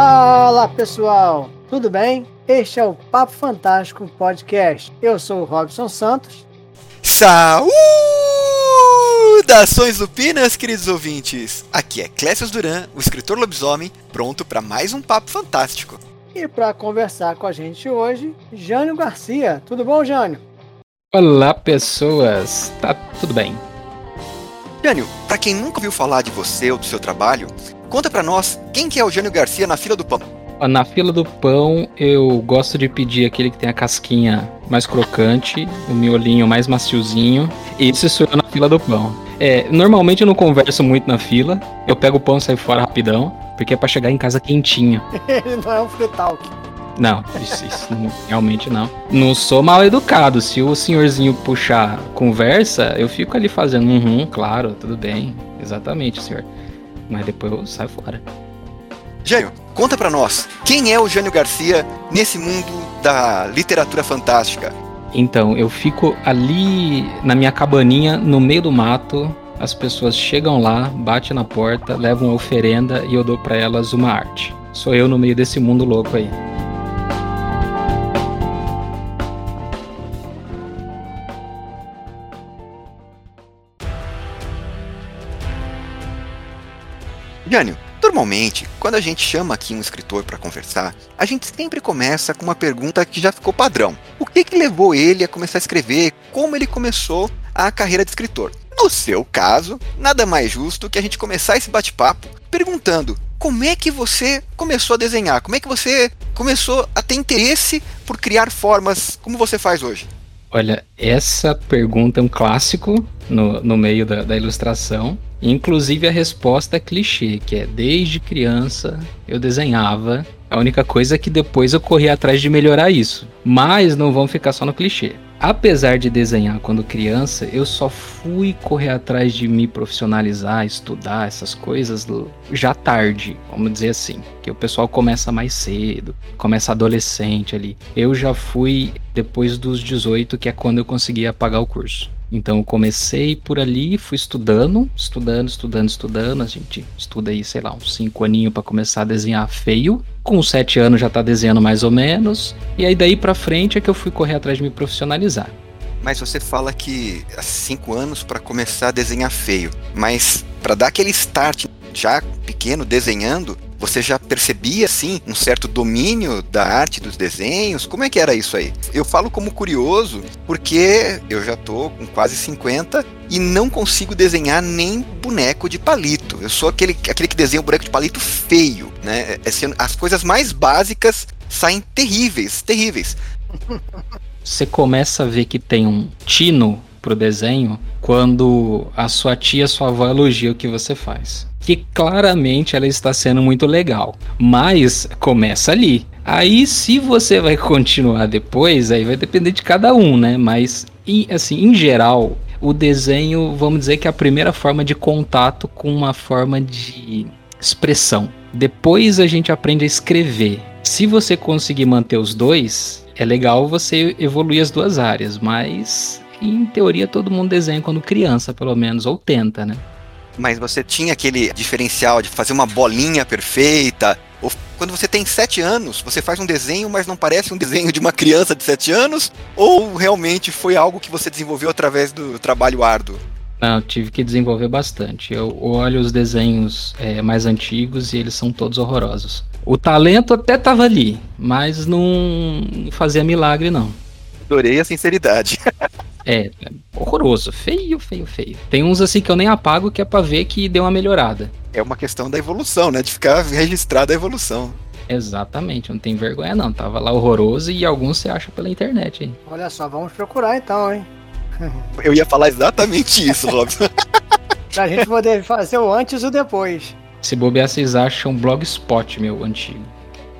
Fala pessoal, tudo bem? Este é o Papo Fantástico Podcast. Eu sou o Robson Santos. Saudações lupinas, queridos ouvintes! Aqui é Clécio Duran, o escritor lobisomem, pronto para mais um Papo Fantástico. E para conversar com a gente hoje, Jânio Garcia. Tudo bom, Jânio? Olá, pessoas. Tá tudo bem. Jânio, para quem nunca ouviu falar de você ou do seu trabalho, conta para nós quem que é o Jânio Garcia na fila do pão. Na fila do pão, eu gosto de pedir aquele que tem a casquinha mais crocante, o miolinho mais maciozinho. Esse sou eu na fila do pão. É, normalmente eu não converso muito na fila. Eu pego o pão e saio fora rapidão, porque é pra chegar em casa quentinho. Ele não é um free talk. Não, isso, isso não, realmente não. Não sou mal educado. Se o senhorzinho puxar conversa, eu fico ali fazendo, uhum, claro, tudo bem. Exatamente, senhor. Mas depois eu saio fora. Jânio, conta pra nós, quem é o Jânio Garcia nesse mundo da literatura fantástica? Então, eu fico ali na minha cabaninha, no meio do mato. As pessoas chegam lá, batem na porta, levam uma oferenda e eu dou para elas uma arte. Sou eu no meio desse mundo louco aí. Jânio, normalmente, quando a gente chama aqui um escritor para conversar, a gente sempre começa com uma pergunta que já ficou padrão. O que, que levou ele a começar a escrever? Como ele começou a carreira de escritor? No seu caso, nada mais justo que a gente começar esse bate-papo perguntando como é que você começou a desenhar? Como é que você começou a ter interesse por criar formas como você faz hoje? Olha, essa pergunta é um clássico no, no meio da, da ilustração. Inclusive a resposta é clichê, que é desde criança eu desenhava. A única coisa é que depois eu corri atrás de melhorar isso. Mas não vamos ficar só no clichê. Apesar de desenhar quando criança, eu só fui correr atrás de me profissionalizar, estudar essas coisas já tarde, vamos dizer assim. Que o pessoal começa mais cedo, começa adolescente ali. Eu já fui depois dos 18, que é quando eu conseguia pagar o curso. Então eu comecei por ali, fui estudando, estudando, estudando, estudando. A gente estuda aí, sei lá, uns 5 aninhos para começar a desenhar feio. Com 7 anos já tá desenhando mais ou menos. E aí daí para frente é que eu fui correr atrás de me profissionalizar. Mas você fala que há 5 anos para começar a desenhar feio, mas para dar aquele start já pequeno desenhando, você já percebia, assim, um certo domínio da arte dos desenhos? Como é que era isso aí? Eu falo como curioso porque eu já tô com quase 50 e não consigo desenhar nem boneco de palito. Eu sou aquele, aquele que desenha um boneco de palito feio, né? É, assim, as coisas mais básicas saem terríveis, terríveis. Você começa a ver que tem um tino pro desenho quando a sua tia, sua avó elogia o que você faz que claramente ela está sendo muito legal. Mas começa ali. Aí, se você vai continuar depois, aí vai depender de cada um, né? Mas, assim, em geral, o desenho, vamos dizer que é a primeira forma de contato com uma forma de expressão. Depois a gente aprende a escrever. Se você conseguir manter os dois, é legal você evoluir as duas áreas, mas em teoria todo mundo desenha quando criança, pelo menos, ou tenta, né? mas você tinha aquele diferencial de fazer uma bolinha perfeita. Ou quando você tem sete anos, você faz um desenho, mas não parece um desenho de uma criança de sete anos? Ou realmente foi algo que você desenvolveu através do trabalho árduo? Não, tive que desenvolver bastante. Eu olho os desenhos é, mais antigos e eles são todos horrorosos. O talento até tava ali, mas não fazia milagre, não. Adorei a sinceridade. É, horroroso. Feio, feio, feio. Tem uns assim que eu nem apago que é pra ver que deu uma melhorada. É uma questão da evolução, né? De ficar registrada a evolução. Exatamente, não tem vergonha não. Tava lá horroroso e alguns você acha pela internet, hein? Olha só, vamos procurar então, hein? Eu ia falar exatamente isso, Robson. pra gente poder fazer o antes e o depois. Se bobear, vocês acham um blogspot meu antigo.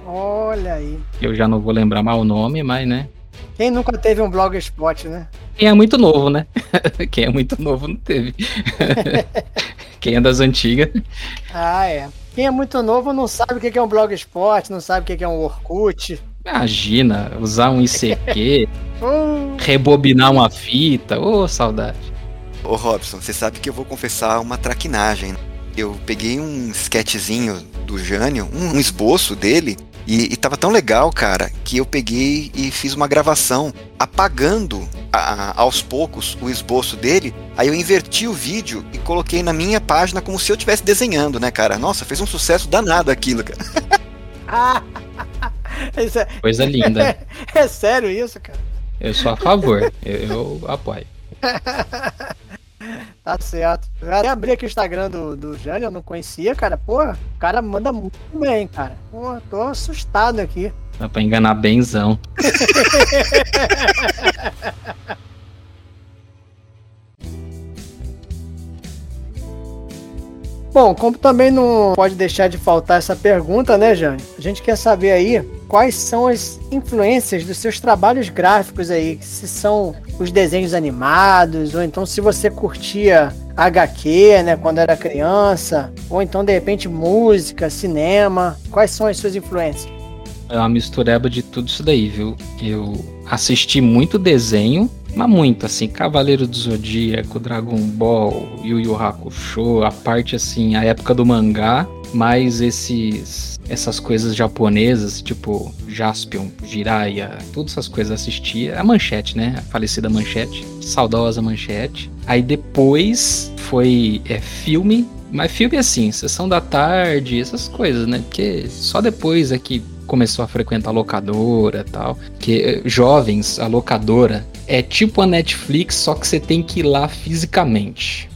Olha aí. Eu já não vou lembrar mal o nome, mas né. Quem nunca teve um blogspot, né? Quem é muito novo, né? Quem é muito novo não teve. Quem é das antigas. Ah, é. Quem é muito novo não sabe o que é um blogspot, não sabe o que é um Orkut. Imagina, usar um ICQ, uh. rebobinar uma fita, ô oh, saudade. Ô Robson, você sabe que eu vou confessar uma traquinagem. eu peguei um sketchzinho do Jânio, um esboço dele, e, e tava tão legal, cara, que eu peguei e fiz uma gravação apagando a, aos poucos o esboço dele. Aí eu inverti o vídeo e coloquei na minha página como se eu estivesse desenhando, né, cara? Nossa, fez um sucesso danado aquilo, cara. é... Coisa linda. É, é, sério isso, cara? Eu sou a favor, eu, eu apoio. Tá certo. Eu até abri aqui o Instagram do, do Jânio, eu não conhecia, cara. Pô, o cara manda muito bem, cara. Pô, tô assustado aqui. Dá pra enganar benzão. Bom, como também não pode deixar de faltar essa pergunta, né, Jânio? A gente quer saber aí quais são as influências dos seus trabalhos gráficos aí, se são os desenhos animados, ou então se você curtia HQ, né, quando era criança, ou então de repente música, cinema, quais são as suas influências? É uma mistureba de tudo isso daí, viu? Eu assisti muito desenho, mas muito, assim, Cavaleiro do Zodíaco, Dragon Ball, Yu Yu Hakusho, a parte, assim, a época do mangá, mais esses essas coisas japonesas, tipo Jaspion, Jiraiya, todas essas coisas assistia. A Manchete, né? A falecida Manchete, saudosa Manchete. Aí depois foi é, filme, mas filme assim, sessão da tarde, essas coisas, né? Porque só depois é que começou a frequentar a locadora tal. Que eh, jovens, a locadora é tipo a Netflix, só que você tem que ir lá fisicamente.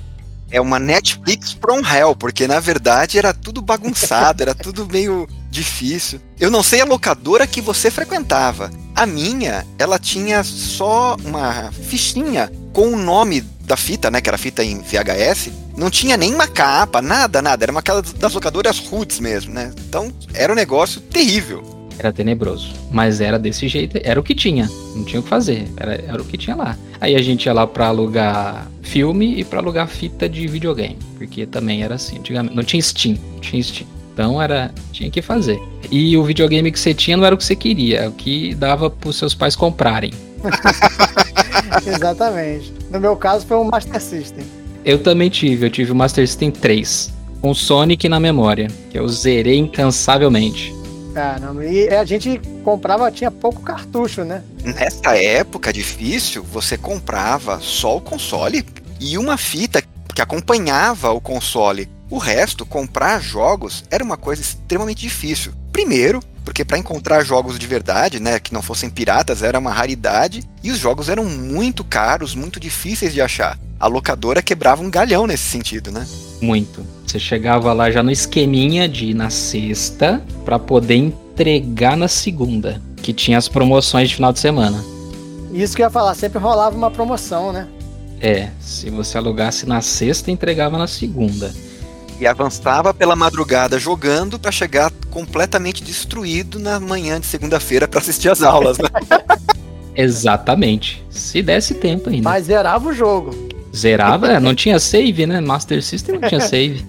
É uma Netflix from hell, porque na verdade era tudo bagunçado, era tudo meio difícil. Eu não sei a locadora que você frequentava. A minha, ela tinha só uma fichinha com o nome da fita, né? Que era fita em VHS. Não tinha nenhuma capa, nada, nada. Era uma das locadoras roots mesmo, né? Então era um negócio terrível. Era tenebroso. Mas era desse jeito, era o que tinha. Não tinha o que fazer. Era, era o que tinha lá. Aí a gente ia lá pra alugar filme e pra alugar fita de videogame. Porque também era assim. Antigamente, não tinha Steam. Não tinha Steam. Então era. Tinha que fazer. E o videogame que você tinha não era o que você queria, é o que dava pros seus pais comprarem. Exatamente. No meu caso foi um Master System. Eu também tive, eu tive o Master System 3. Com Sonic na memória, que eu zerei incansavelmente. Caramba, e a gente comprava, tinha pouco cartucho, né? Nessa época difícil, você comprava só o console e uma fita que acompanhava o console. O resto, comprar jogos, era uma coisa extremamente difícil. Primeiro, porque para encontrar jogos de verdade, né, que não fossem piratas, era uma raridade, e os jogos eram muito caros, muito difíceis de achar. A locadora quebrava um galhão nesse sentido, né? Muito. Você chegava lá já no esqueminha de ir na sexta para poder entregar na segunda, que tinha as promoções de final de semana. Isso que eu ia falar, sempre rolava uma promoção, né? É, se você alugasse na sexta, entregava na segunda e avançava pela madrugada jogando para chegar completamente destruído na manhã de segunda-feira para assistir as aulas. Né? Exatamente. Se desse tempo ainda. Mas zerava o jogo. Zerava, é, não tinha save, né? Master System não tinha save.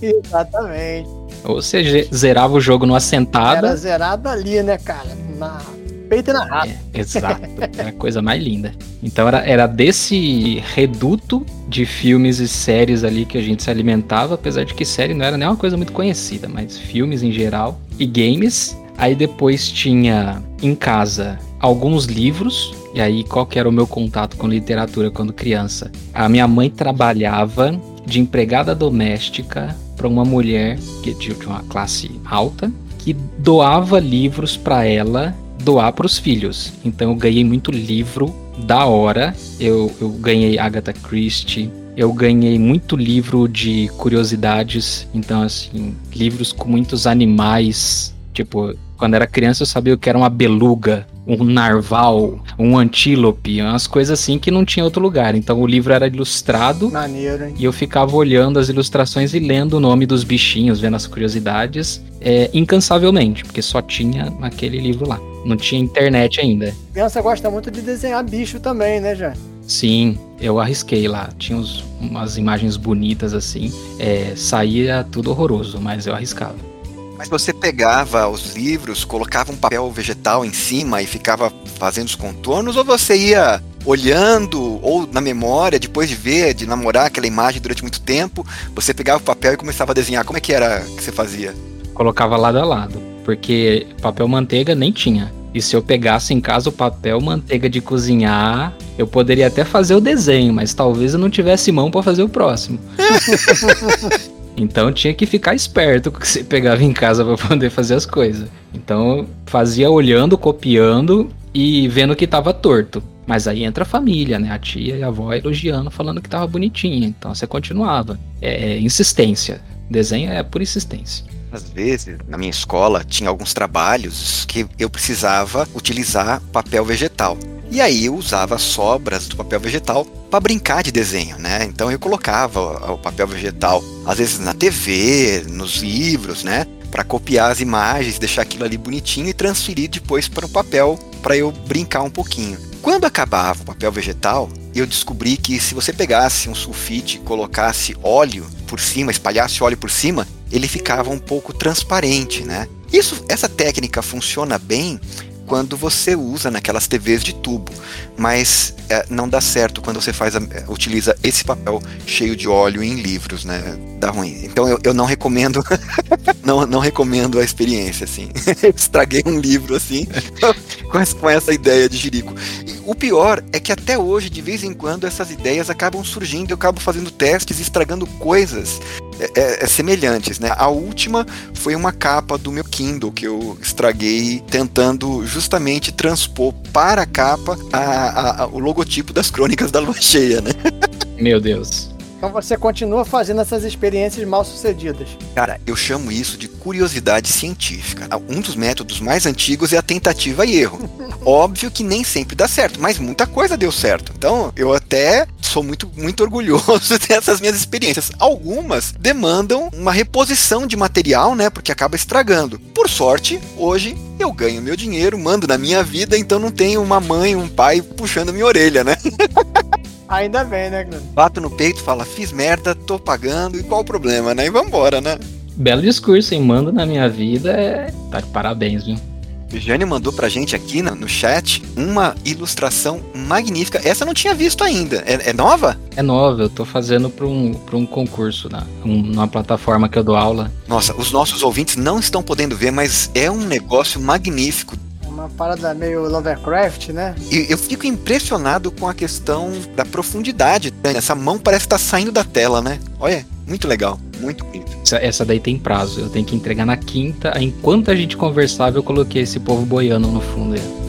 Exatamente. Ou você zerava o jogo numa sentada. Era zerado ali, né, cara? Na peito e na rata. É, exato. É a coisa mais linda. Então era, era desse reduto de filmes e séries ali que a gente se alimentava, apesar de que série não era nem uma coisa muito conhecida, mas filmes em geral e games. Aí depois tinha em casa alguns livros. E aí, qual que era o meu contato com literatura quando criança? A minha mãe trabalhava de empregada doméstica para uma mulher que tinha uma classe alta que doava livros para ela doar para os filhos. Então eu ganhei muito livro da hora. Eu, eu ganhei Agatha Christie. Eu ganhei muito livro de curiosidades. Então, assim, livros com muitos animais. Tipo, quando era criança eu sabia o que era uma beluga, um narval, um antílope, umas coisas assim que não tinha outro lugar. Então o livro era ilustrado. Maneiro, hein? E eu ficava olhando as ilustrações e lendo o nome dos bichinhos, vendo as curiosidades, é, incansavelmente, porque só tinha aquele livro lá. Não tinha internet ainda. Criança gosta muito de desenhar bicho também, né, já? Sim, eu arrisquei lá. Tinha uns, umas imagens bonitas assim. É, saía tudo horroroso, mas eu arriscava. Mas você pegava os livros, colocava um papel vegetal em cima e ficava fazendo os contornos, ou você ia olhando ou na memória, depois de ver, de namorar aquela imagem durante muito tempo, você pegava o papel e começava a desenhar. Como é que era que você fazia? Colocava lado a lado, porque papel manteiga nem tinha. E se eu pegasse em casa o papel manteiga de cozinhar, eu poderia até fazer o desenho, mas talvez eu não tivesse mão para fazer o próximo. então tinha que ficar esperto com o que você pegava em casa para poder fazer as coisas. Então fazia olhando, copiando e vendo que tava torto. Mas aí entra a família, né? A tia e a avó elogiando, falando que tava bonitinha. Então você continuava. É, é insistência. Desenho é por insistência. Às vezes, na minha escola, tinha alguns trabalhos que eu precisava utilizar papel vegetal. E aí eu usava sobras do papel vegetal para brincar de desenho, né? Então eu colocava o papel vegetal, às vezes na TV, nos livros, né? Para copiar as imagens, deixar aquilo ali bonitinho e transferir depois para o papel para eu brincar um pouquinho. Quando acabava o papel vegetal, eu descobri que se você pegasse um sulfite, colocasse óleo por cima, espalhasse óleo por cima, ele ficava um pouco transparente, né? Isso, essa técnica funciona bem quando você usa naquelas TVs de tubo, mas é, não dá certo quando você faz a, é, utiliza esse papel cheio de óleo em livros, né? Dá ruim. Então eu, eu não recomendo, não, não recomendo a experiência, assim. Estraguei um livro assim com, com essa ideia de jirico. O pior é que até hoje, de vez em quando, essas ideias acabam surgindo, eu acabo fazendo testes e estragando coisas é, é, é, semelhantes, né? A última foi uma capa do meu Kindle que eu estraguei tentando justamente transpor para a capa a, a, a, o logotipo das Crônicas da Lua Cheia, né? Meu Deus. Então você continua fazendo essas experiências mal sucedidas. Cara, eu chamo isso de curiosidade científica. Um dos métodos mais antigos é a tentativa e erro. Óbvio que nem sempre dá certo, mas muita coisa deu certo. Então, eu até sou muito, muito orgulhoso dessas minhas experiências. Algumas demandam uma reposição de material, né? Porque acaba estragando. Por sorte, hoje eu ganho meu dinheiro, mando na minha vida, então não tenho uma mãe, um pai puxando minha orelha, né? Ainda bem, né, Glenn? Bato no peito, fala, fiz merda, tô pagando, e qual o problema, né? E vambora, né? Belo discurso, hein? Mando na minha vida, é... tá de parabéns, viu? O Jânio mandou pra gente aqui no, no, chat uma ilustração magnífica. Essa eu não tinha visto ainda. É, é nova? É nova, eu tô fazendo pra um, pra um concurso, na, um, numa plataforma que eu dou aula. Nossa, os nossos ouvintes não estão podendo ver, mas é um negócio magnífico uma parada meio Lovecraft, né? E eu fico impressionado com a questão da profundidade. Né? Essa mão parece estar tá saindo da tela, né? Olha, muito legal, muito bonito. Essa, essa daí tem prazo, eu tenho que entregar na quinta. Enquanto a gente conversava, eu coloquei esse povo boiando no fundo aí.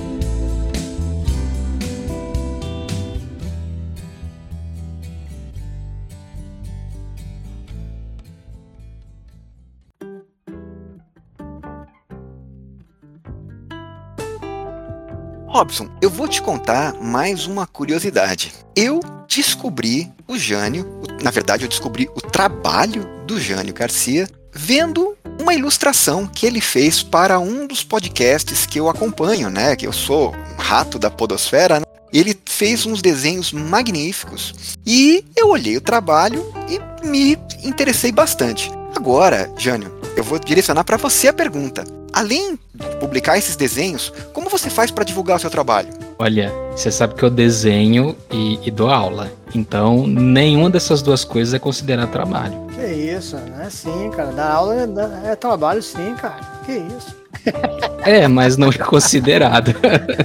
Robson, eu vou te contar mais uma curiosidade. Eu descobri o Jânio, na verdade, eu descobri o trabalho do Jânio Garcia vendo uma ilustração que ele fez para um dos podcasts que eu acompanho, né? Que eu sou um rato da Podosfera. Né? Ele fez uns desenhos magníficos e eu olhei o trabalho e me interessei bastante. Agora, Jânio, eu vou direcionar para você a pergunta além de publicar esses desenhos, como você faz para divulgar o seu trabalho? Olha, você sabe que eu desenho e, e, dou aula. Então, nenhuma dessas duas coisas é considerado trabalho. Que isso, não é assim, cara. Dar aula é, é trabalho sim, cara. Que isso. É, mas não é considerado.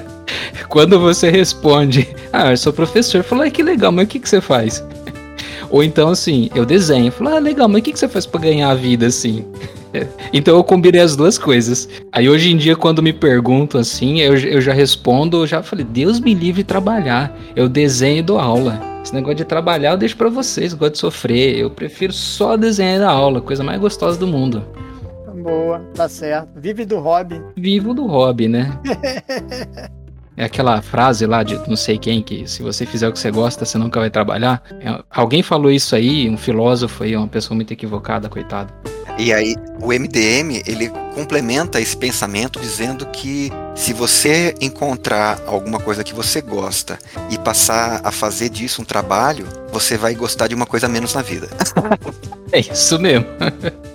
Quando você responde, ah, eu sou professor, fala, ah, que legal, mas o que, que você faz? Ou então, assim, eu desenho, falo, ah, legal, mas o que, que você faz para ganhar a vida, assim? Então eu combinei as duas coisas. Aí hoje em dia, quando me perguntam assim, eu, eu já respondo, eu já falei, Deus me livre de trabalhar. Eu desenho e dou aula. Esse negócio de trabalhar eu deixo para vocês, gosto de sofrer. Eu prefiro só desenhar e dar aula, coisa mais gostosa do mundo. Boa, tá certo. Vive do hobby. Vivo do hobby, né? É aquela frase lá de não sei quem que se você fizer o que você gosta, você nunca vai trabalhar. É, alguém falou isso aí, um filósofo aí, uma pessoa muito equivocada, coitado. E aí o MDM ele complementa esse pensamento dizendo que se você encontrar alguma coisa que você gosta e passar a fazer disso um trabalho, você vai gostar de uma coisa menos na vida. é isso mesmo.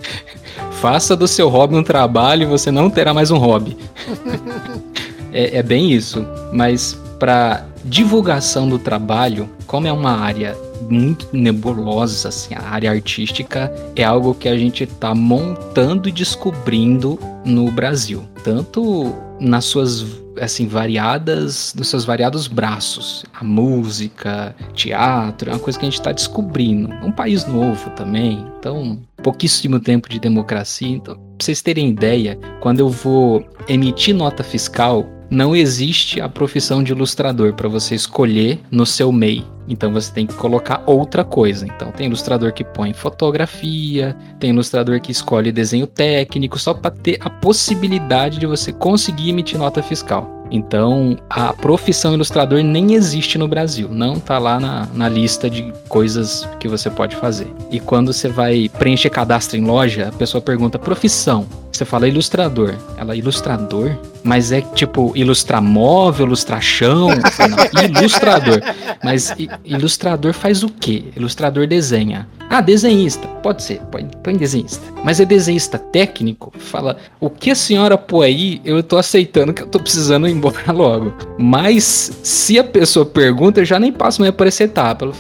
Faça do seu hobby um trabalho e você não terá mais um hobby. é, é bem isso. Mas para divulgação do trabalho, como é uma área muito nebulosa, assim, a área artística é algo que a gente está montando e descobrindo no Brasil, tanto nas suas assim variadas, nos seus variados braços, a música, teatro, é uma coisa que a gente está descobrindo. É um país novo também, então pouquíssimo tempo de democracia, então pra vocês terem ideia, quando eu vou emitir nota fiscal, não existe a profissão de ilustrador para você escolher no seu MEI. Então você tem que colocar outra coisa. Então tem ilustrador que põe fotografia, tem ilustrador que escolhe desenho técnico, só para ter a possibilidade de você conseguir emitir nota fiscal. Então, a profissão ilustrador nem existe no Brasil, não tá lá na, na lista de coisas que você pode fazer. E quando você vai preencher cadastro em loja, a pessoa pergunta profissão. Você fala ilustrador. Ela, ilustrador? Mas é tipo ilustrar móvel, ilustrar chão? Não, ilustrador. Mas ilustrador faz o quê? Ilustrador desenha. Ah, desenhista. Pode ser, põe, põe desenhista. Mas é desenhista técnico? Fala, o que a senhora põe aí, eu tô aceitando que eu tô precisando ir embora logo. Mas se a pessoa pergunta, eu já nem passo mais por essa etapa. Eu,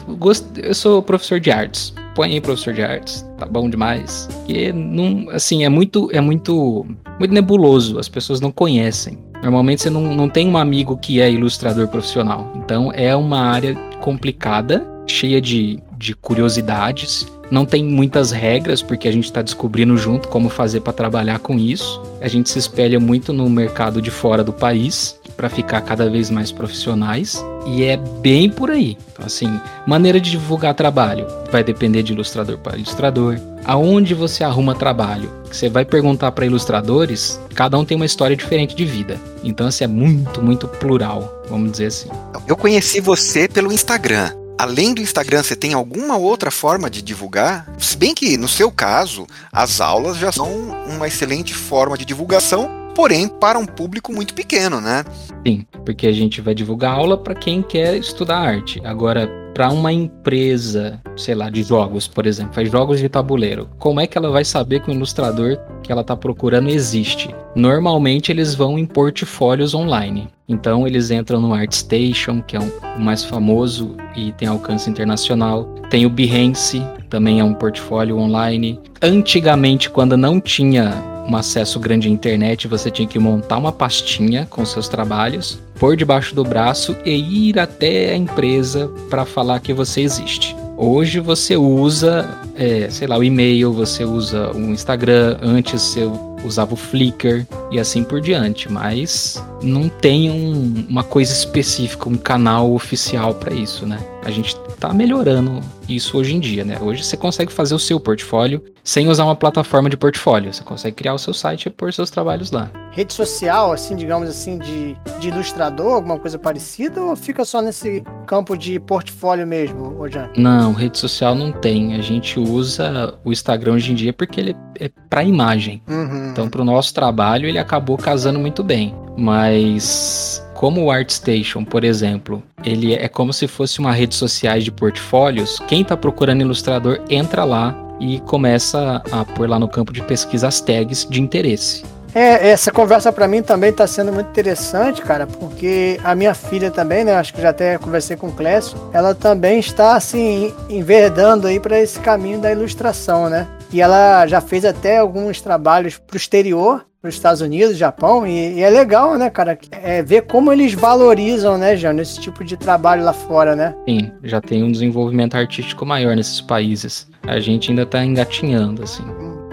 eu sou professor de artes põe aí professor de artes, tá bom demais. E não, assim, é muito, é muito, muito nebuloso, as pessoas não conhecem. Normalmente você não, não tem um amigo que é ilustrador profissional. Então é uma área complicada, cheia de, de curiosidades. Não tem muitas regras, porque a gente está descobrindo junto como fazer para trabalhar com isso. A gente se espelha muito no mercado de fora do país para ficar cada vez mais profissionais. E é bem por aí. Então, assim, maneira de divulgar trabalho vai depender de ilustrador para ilustrador. Aonde você arruma trabalho? Você vai perguntar para ilustradores, cada um tem uma história diferente de vida. Então, assim, é muito, muito plural, vamos dizer assim. Eu conheci você pelo Instagram. Além do Instagram, você tem alguma outra forma de divulgar? Se bem que, no seu caso, as aulas já são uma excelente forma de divulgação porém para um público muito pequeno, né? Sim, porque a gente vai divulgar aula para quem quer estudar arte. Agora, para uma empresa, sei lá, de jogos, por exemplo, faz jogos de tabuleiro, como é que ela vai saber que o ilustrador que ela está procurando existe? Normalmente eles vão em portfólios online. Então eles entram no ArtStation, que é um, o mais famoso e tem alcance internacional. Tem o Behance, também é um portfólio online. Antigamente, quando não tinha um acesso grande à internet, você tinha que montar uma pastinha com seus trabalhos, pôr debaixo do braço e ir até a empresa para falar que você existe. Hoje você usa, é, sei lá, o e-mail, você usa o Instagram, antes você usava o Flickr e assim por diante, mas não tem um, uma coisa específica, um canal oficial para isso, né? A gente tá melhorando isso hoje em dia, né? Hoje você consegue fazer o seu portfólio sem usar uma plataforma de portfólio. Você consegue criar o seu site e pôr seus trabalhos lá. Rede social, assim, digamos assim, de, de ilustrador, alguma coisa parecida, ou fica só nesse campo de portfólio mesmo, Ojan? Não, rede social não tem. A gente usa o Instagram hoje em dia porque ele é para imagem. Uhum. Então, para o nosso trabalho, ele acabou casando muito bem. Mas como o ArtStation, por exemplo, ele é como se fosse uma rede social de portfólios, quem está procurando ilustrador entra lá e começa a pôr lá no campo de pesquisa as tags de interesse. É, essa conversa para mim também está sendo muito interessante, cara, porque a minha filha também, né, acho que já até conversei com o Clécio, ela também está assim enverdando aí para esse caminho da ilustração, né? E ela já fez até alguns trabalhos pro exterior para os Estados Unidos, Japão, e, e, é legal, né, cara? É ver como eles valorizam, né, Jânio, esse tipo de trabalho lá fora, né? Sim, já tem um desenvolvimento artístico maior nesses países. A gente ainda está engatinhando, assim.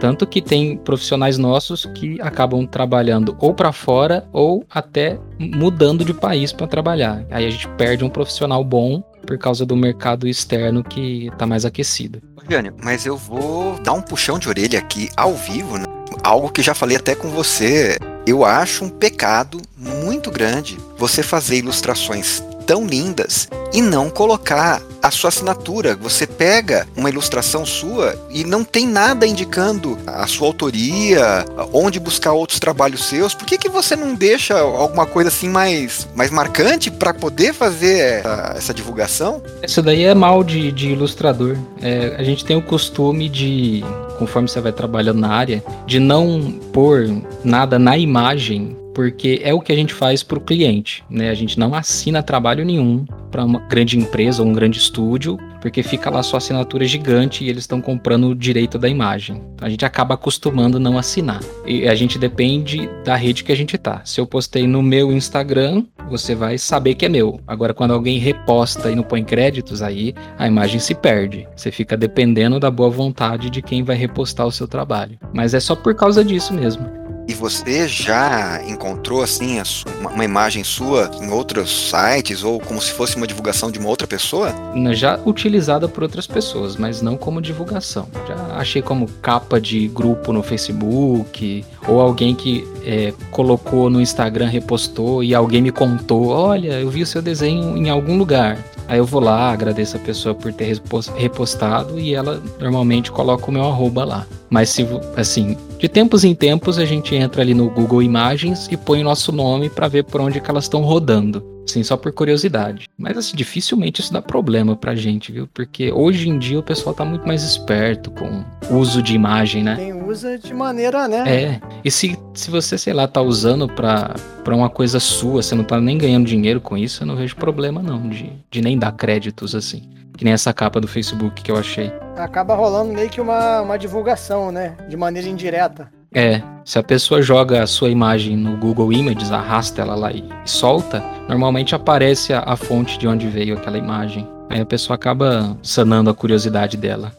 Tanto que tem profissionais nossos que acabam trabalhando ou para fora ou até mudando de país para trabalhar. Aí a gente perde um profissional bom por causa do mercado externo que está mais aquecido. Jânio, mas eu vou dar um puxão de orelha aqui ao vivo, né? Algo que já falei até com você. Eu acho um pecado muito grande você fazer ilustrações tão lindas e não colocar a sua assinatura. Você pega uma ilustração sua e não tem nada indicando a sua autoria, onde buscar outros trabalhos seus. Por que, que você não deixa alguma coisa assim mais, mais marcante para poder fazer essa, essa, divulgação? Isso daí é mal de, de ilustrador. É, a gente tem o costume de, conforme você vai trabalhando na área, de não pôr nada na imagem porque é o que a gente faz para o cliente, né? A gente não assina trabalho nenhum para uma grande empresa ou um grande estúdio, porque fica lá sua assinatura gigante e eles estão comprando o direito da imagem. A gente acaba acostumando não assinar. E a gente depende da rede que a gente tá. Se eu postei no meu Instagram, você vai saber que é meu. Agora, quando alguém reposta e não põe créditos, aí a imagem se perde. Você fica dependendo da boa vontade de quem vai repostar o seu trabalho. Mas é só por causa disso mesmo. E você já encontrou assim uma imagem sua em outros sites ou como se fosse uma divulgação de uma outra pessoa? Já utilizada por outras pessoas, mas não como divulgação. Já achei como capa de grupo no Facebook ou alguém que é, colocou no Instagram, repostou e alguém me contou: olha, eu vi o seu desenho em algum lugar. Aí eu vou lá, agradeço a pessoa por ter repostado e ela normalmente coloca o meu arroba lá. Mas se assim, de tempos em tempos a gente entra ali no Google Imagens e põe o nosso nome para ver por onde que elas estão rodando. Sim, só por curiosidade. Mas assim, dificilmente isso dá problema pra gente, viu? Porque hoje em dia o pessoal tá muito mais esperto com uso de imagem, né? Quem usa de maneira, né? É. E se, se você, sei lá, tá usando pra, pra uma coisa sua, você não tá nem ganhando dinheiro com isso, eu não vejo problema não de, de nem dar créditos assim. Que nem essa capa do Facebook que eu achei. Acaba rolando meio que uma, uma divulgação, né? De maneira indireta. É, se a pessoa joga a sua imagem no Google Images, arrasta ela lá e solta, normalmente aparece a, a fonte de onde veio aquela imagem. Aí a pessoa acaba sanando a curiosidade dela.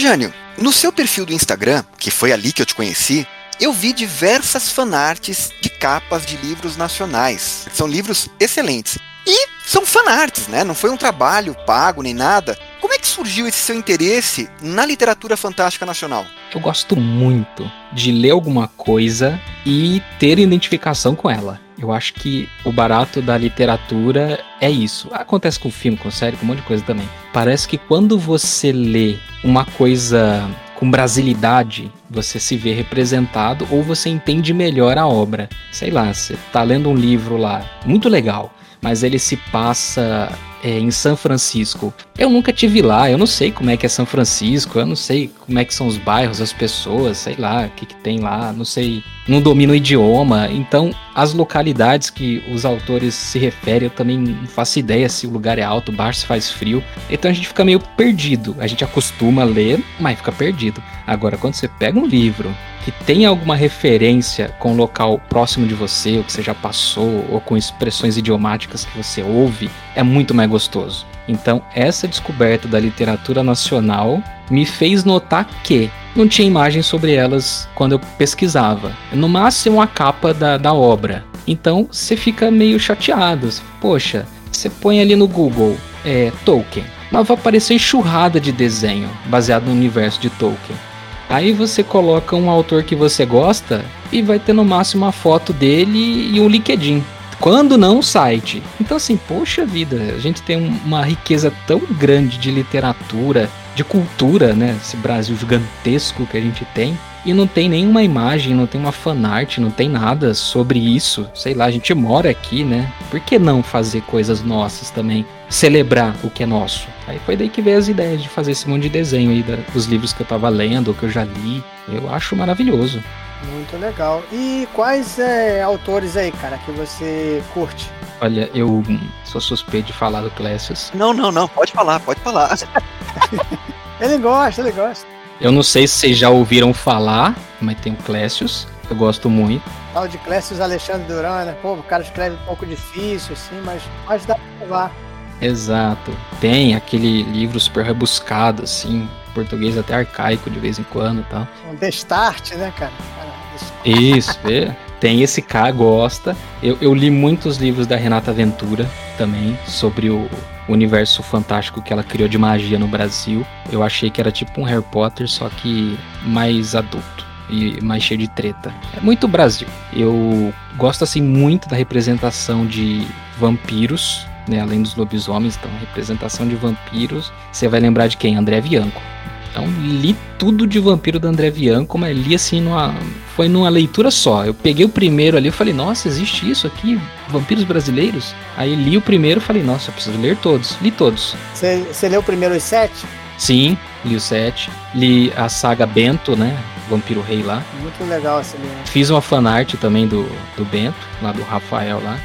Jânio, no seu perfil do Instagram, que foi ali que eu te conheci, eu vi diversas fanarts de capas de livros nacionais. São livros excelentes. E são fanarts, né? Não foi um trabalho pago nem nada. Como é que surgiu esse seu interesse na literatura fantástica nacional? Eu gosto muito de ler alguma coisa e ter identificação com ela. Eu acho que o barato da literatura é isso. Acontece com filme, com série, com um monte de coisa também. Parece que quando você lê uma coisa com brasilidade, você se vê representado ou você entende melhor a obra. Sei lá, você tá lendo um livro lá, muito legal mas ele se passa é, em São Francisco. Eu nunca tive lá, eu não sei como é que é São Francisco, eu não sei como é que são os bairros, as pessoas, sei lá, o que, que tem lá, não sei, não domino o idioma. Então, as localidades que os autores se referem, eu também não faço ideia se o lugar é alto, baixo, se faz frio. Então a gente fica meio perdido. A gente acostuma a ler, mas fica perdido. Agora, quando você pega um livro que tem alguma referência com o local próximo de você, ou que você já passou, ou com expressões idiomáticas que você ouve, é muito mais gostoso. Então, essa descoberta da literatura nacional me fez notar que não tinha imagem sobre elas quando eu pesquisava. No máximo, a capa da, da obra. Então, você fica meio chateado. Poxa, você põe ali no Google é, Tolkien, mas vai aparecer enxurrada de desenho baseado no universo de Tolkien. Aí você coloca um autor que você gosta e vai ter no máximo uma foto dele e um LinkedIn. Quando não um site. Então assim, poxa vida, a gente tem uma riqueza tão grande de literatura, de cultura, né? Esse Brasil gigantesco que a gente tem. E não tem nenhuma imagem, não tem uma fanart, não tem nada sobre isso. Sei lá, a gente mora aqui, né? Por que não fazer coisas nossas também? Celebrar o que é nosso. Aí foi daí que veio as ideias de fazer esse monte de desenho aí dos livros que eu tava lendo, ou que eu já li. Eu acho maravilhoso. Muito legal. E quais é, autores aí, cara, que você curte? Olha, eu sou suspeito de falar do Clécius. Não, não, não, pode falar, pode falar. ele gosta, ele gosta. Eu não sei se vocês já ouviram falar, mas tem o Clécius, eu gosto muito. Fala de Clécius Alexandre Duran, né? Pô, o cara escreve um pouco difícil, assim, mas, mas dá pra levar. Exato. Tem aquele livro super rebuscado, assim, português até arcaico de vez em quando e tal. Um destarte, né, cara? Isso, é. Tem esse cara, gosta. Eu, eu li muitos livros da Renata Ventura também, sobre o, universo fantástico que ela criou de magia no Brasil. Eu achei que era tipo um Harry Potter, só que mais adulto e mais cheio de treta. É muito Brasil. Eu gosto assim muito da representação de vampiros, né, além dos lobisomens, então representação de vampiros. Você vai lembrar de quem? André Bianco. Então li tudo de Vampiro do André Bianco, mas li assim numa. Foi numa leitura só. Eu peguei o primeiro ali e falei, nossa, existe isso aqui? Vampiros brasileiros? Aí li o primeiro e falei, nossa, eu preciso ler todos. Li todos. Você leu primeiro os sete? Sim, li os sete. Li a saga Bento, né? Vampiro Rei lá. Muito legal esse livro. Fiz uma fanart também do, do Bento, lá do Rafael lá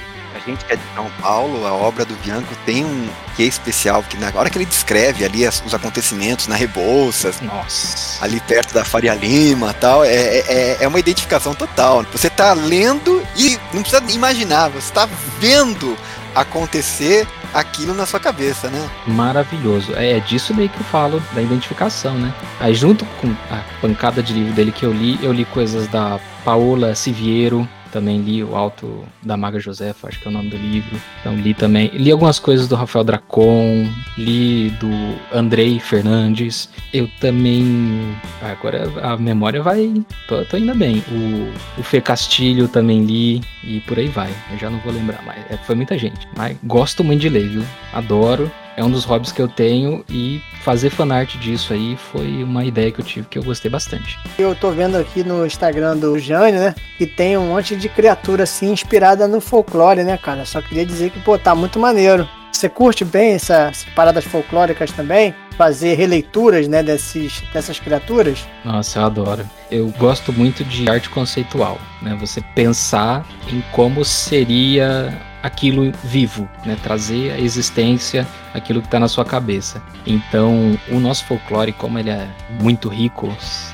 gente que é de São Paulo, a obra do Bianco tem um que especial, porque na hora que ele descreve ali as, os acontecimentos na Rebouças, Nossa. ali perto da Faria Lima tal, é, é, é uma identificação total. Você tá lendo e não precisa imaginar, você tá vendo acontecer aquilo na sua cabeça, né? Maravilhoso. É, é disso daí que eu falo, da identificação, né? Aí junto com a pancada de livro dele que eu li, eu li coisas da Paola Siviero, também li o Alto da Maga Josefa, acho que é o nome do livro. Então li também. Li algumas coisas do Rafael Dracon, li do Andrei Fernandes. Eu também. Agora a memória vai. Tô, tô indo bem. O, o Fê Castilho também li e por aí vai. Eu já não vou lembrar mais. É, foi muita gente. Mas gosto muito de ler, viu? Adoro é um dos hobbies que eu tenho e fazer fanart disso aí foi uma ideia que eu tive que eu gostei bastante. Eu tô vendo aqui no Instagram do Jânio, né, que tem um monte de criatura assim inspirada no folclore, né, cara? Só queria dizer que, pô, tá muito maneiro. Você curte bem essas paradas folclóricas também? Fazer releituras, né, desses, dessas criaturas? Nossa, eu adoro. Eu gosto muito de arte conceitual, né? Você pensar em como seria aquilo vivo, né? Trazer a existência aquilo que está na sua cabeça. Então, o nosso folclore, como ele é muito rico,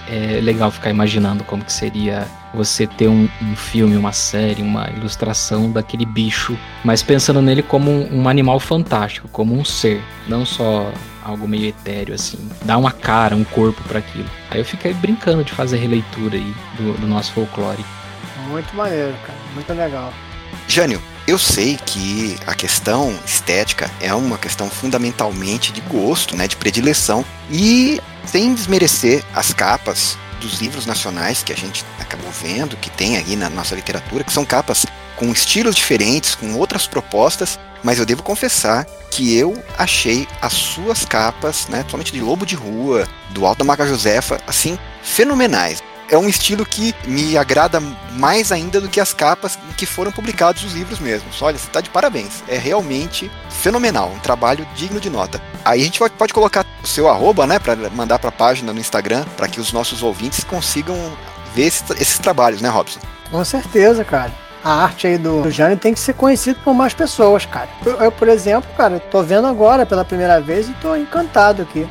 é legal ficar imaginando como que seria você ter um, um filme, uma série, uma ilustração daquele bicho, mas pensando nele como um, um animal fantástico, como um ser, não só algo meio etéreo assim, dar uma cara, um corpo para aquilo. Aí eu fiquei brincando de fazer releitura aí do, do nosso folclore. Muito maneiro, cara, muito legal. Jânio, eu sei que a questão estética é uma questão fundamentalmente de gosto, né, de predileção, e sem desmerecer as capas dos livros nacionais que a gente acabou vendo, que tem aí na nossa literatura, que são capas com estilos diferentes, com outras propostas, mas eu devo confessar que eu achei as suas capas, né, somente de Lobo de Rua, do Alto da Maga Josefa, assim, fenomenais é um estilo que me agrada mais ainda do que as capas que foram publicados os livros mesmos. Olha, você está de parabéns. É realmente fenomenal, um trabalho digno de nota. Aí a gente pode colocar o seu arroba, né, para mandar para a página no Instagram, para que os nossos ouvintes consigam ver esses, esses trabalhos, né, Robson? Com certeza, cara a arte aí do, Jânio tem que ser conhecido por mais pessoas, cara. Eu, eu, por exemplo, cara, tô vendo agora pela primeira vez e tô encantado aqui.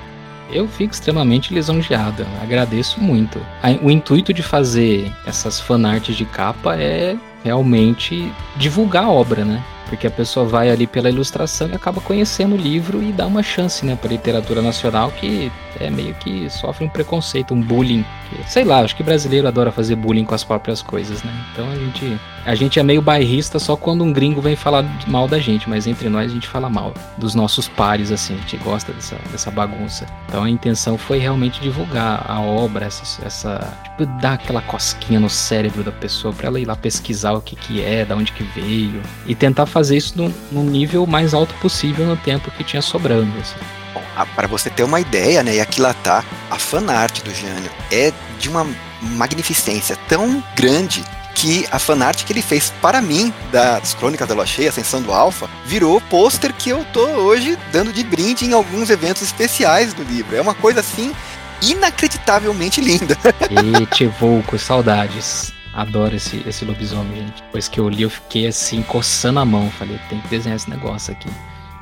Eu fico extremamente lisonjeado, agradeço muito. O intuito de fazer essas fanarts de capa é realmente divulgar a obra, né? Porque a pessoa vai ali pela ilustração e acaba conhecendo o livro e dá uma chance, né, para literatura nacional que é meio que sofre um preconceito, um bullying. Sei lá, acho que brasileiro adora fazer bullying com as próprias coisas, né? Então a gente, a gente é meio bairrista só quando um gringo vem falar mal da gente, mas entre nós a gente fala mal dos nossos pares, assim, a gente gosta dessa, dessa bagunça. Então a intenção foi realmente divulgar a obra, essa, essa tipo, dar aquela cosquinha no cérebro da pessoa para ela ir lá pesquisar o que que é, da onde que veio e tentar fazer isso num, num nível mais alto possível no tempo que tinha sobrando, assim para você ter uma ideia, né, e aqui lá tá, a fanart do Jânio é de uma magnificência tão grande que a fanart que ele fez para mim das Crônicas da Lua Cheia, Ascensão do Alfa, virou pôster que eu tô hoje dando de brinde em alguns eventos especiais do livro. É uma coisa assim inacreditavelmente linda. E Vulco, saudades. Adoro esse, esse lobisomem, gente. Depois que eu li, eu fiquei assim, coçando a mão. Falei, tem que desenhar esse negócio aqui.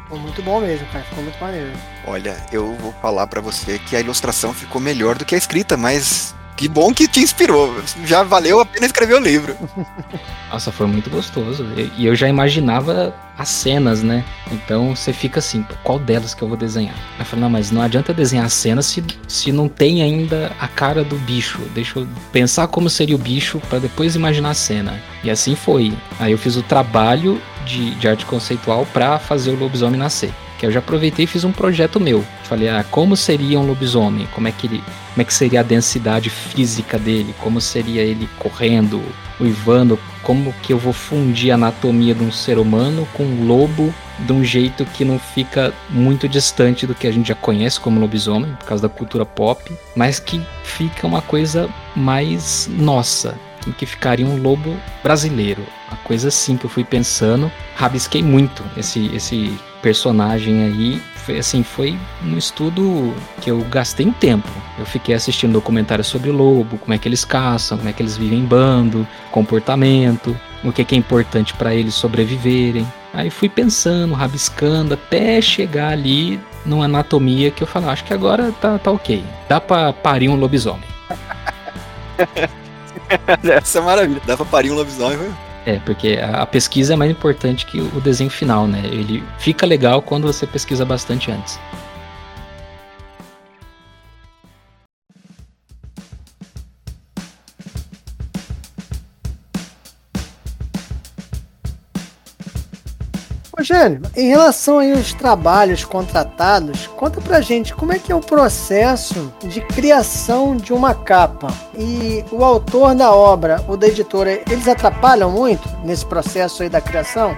Ficou muito bom mesmo, cara. Ficou muito maneiro. Olha, eu vou falar para você que a ilustração ficou melhor do que a escrita, mas que bom que te inspirou. Já valeu a pena escrever o livro. Nossa, foi muito gostoso. E eu já imaginava as cenas, né? Então você fica assim, qual delas que eu vou desenhar? Eu falei, não, mas não adianta desenhar a cena se, se não tem ainda a cara do bicho. Deixa eu pensar como seria o bicho para depois imaginar a cena. E assim foi. Aí eu fiz o trabalho de, de arte conceitual para fazer o lobisomem nascer. Que eu já aproveitei e fiz um projeto meu. Falei, ah, como seria um lobisomem? Como é que ele, como é que seria a densidade física dele? Como seria ele correndo, uivando? Como que eu vou fundir a anatomia de um ser humano com um lobo de um jeito que não fica muito distante do que a gente já conhece como lobisomem, por causa da cultura pop, mas que fica uma coisa mais nossa, em que ficaria um lobo brasileiro. Uma coisa assim que eu fui pensando, rabisquei muito esse, esse personagem aí. Foi, assim, foi um estudo que eu gastei um tempo. Eu fiquei assistindo documentários sobre lobo, como é que eles caçam, como é que eles vivem em bando, comportamento, o que é, que é importante para eles sobreviverem. Aí fui pensando, rabiscando, até chegar ali numa anatomia que eu falei, acho que agora tá, tá ok. Dá pra parir um lobisomem. Essa é maravilha. Dá pra parir um lobisomem, viu? É, porque a pesquisa é mais importante que o desenho final, né? Ele fica legal quando você pesquisa bastante antes. Rogério, em relação aos trabalhos contratados, conta pra gente como é que é o processo de criação de uma capa. E o autor da obra, o da editora, eles atrapalham muito nesse processo aí da criação?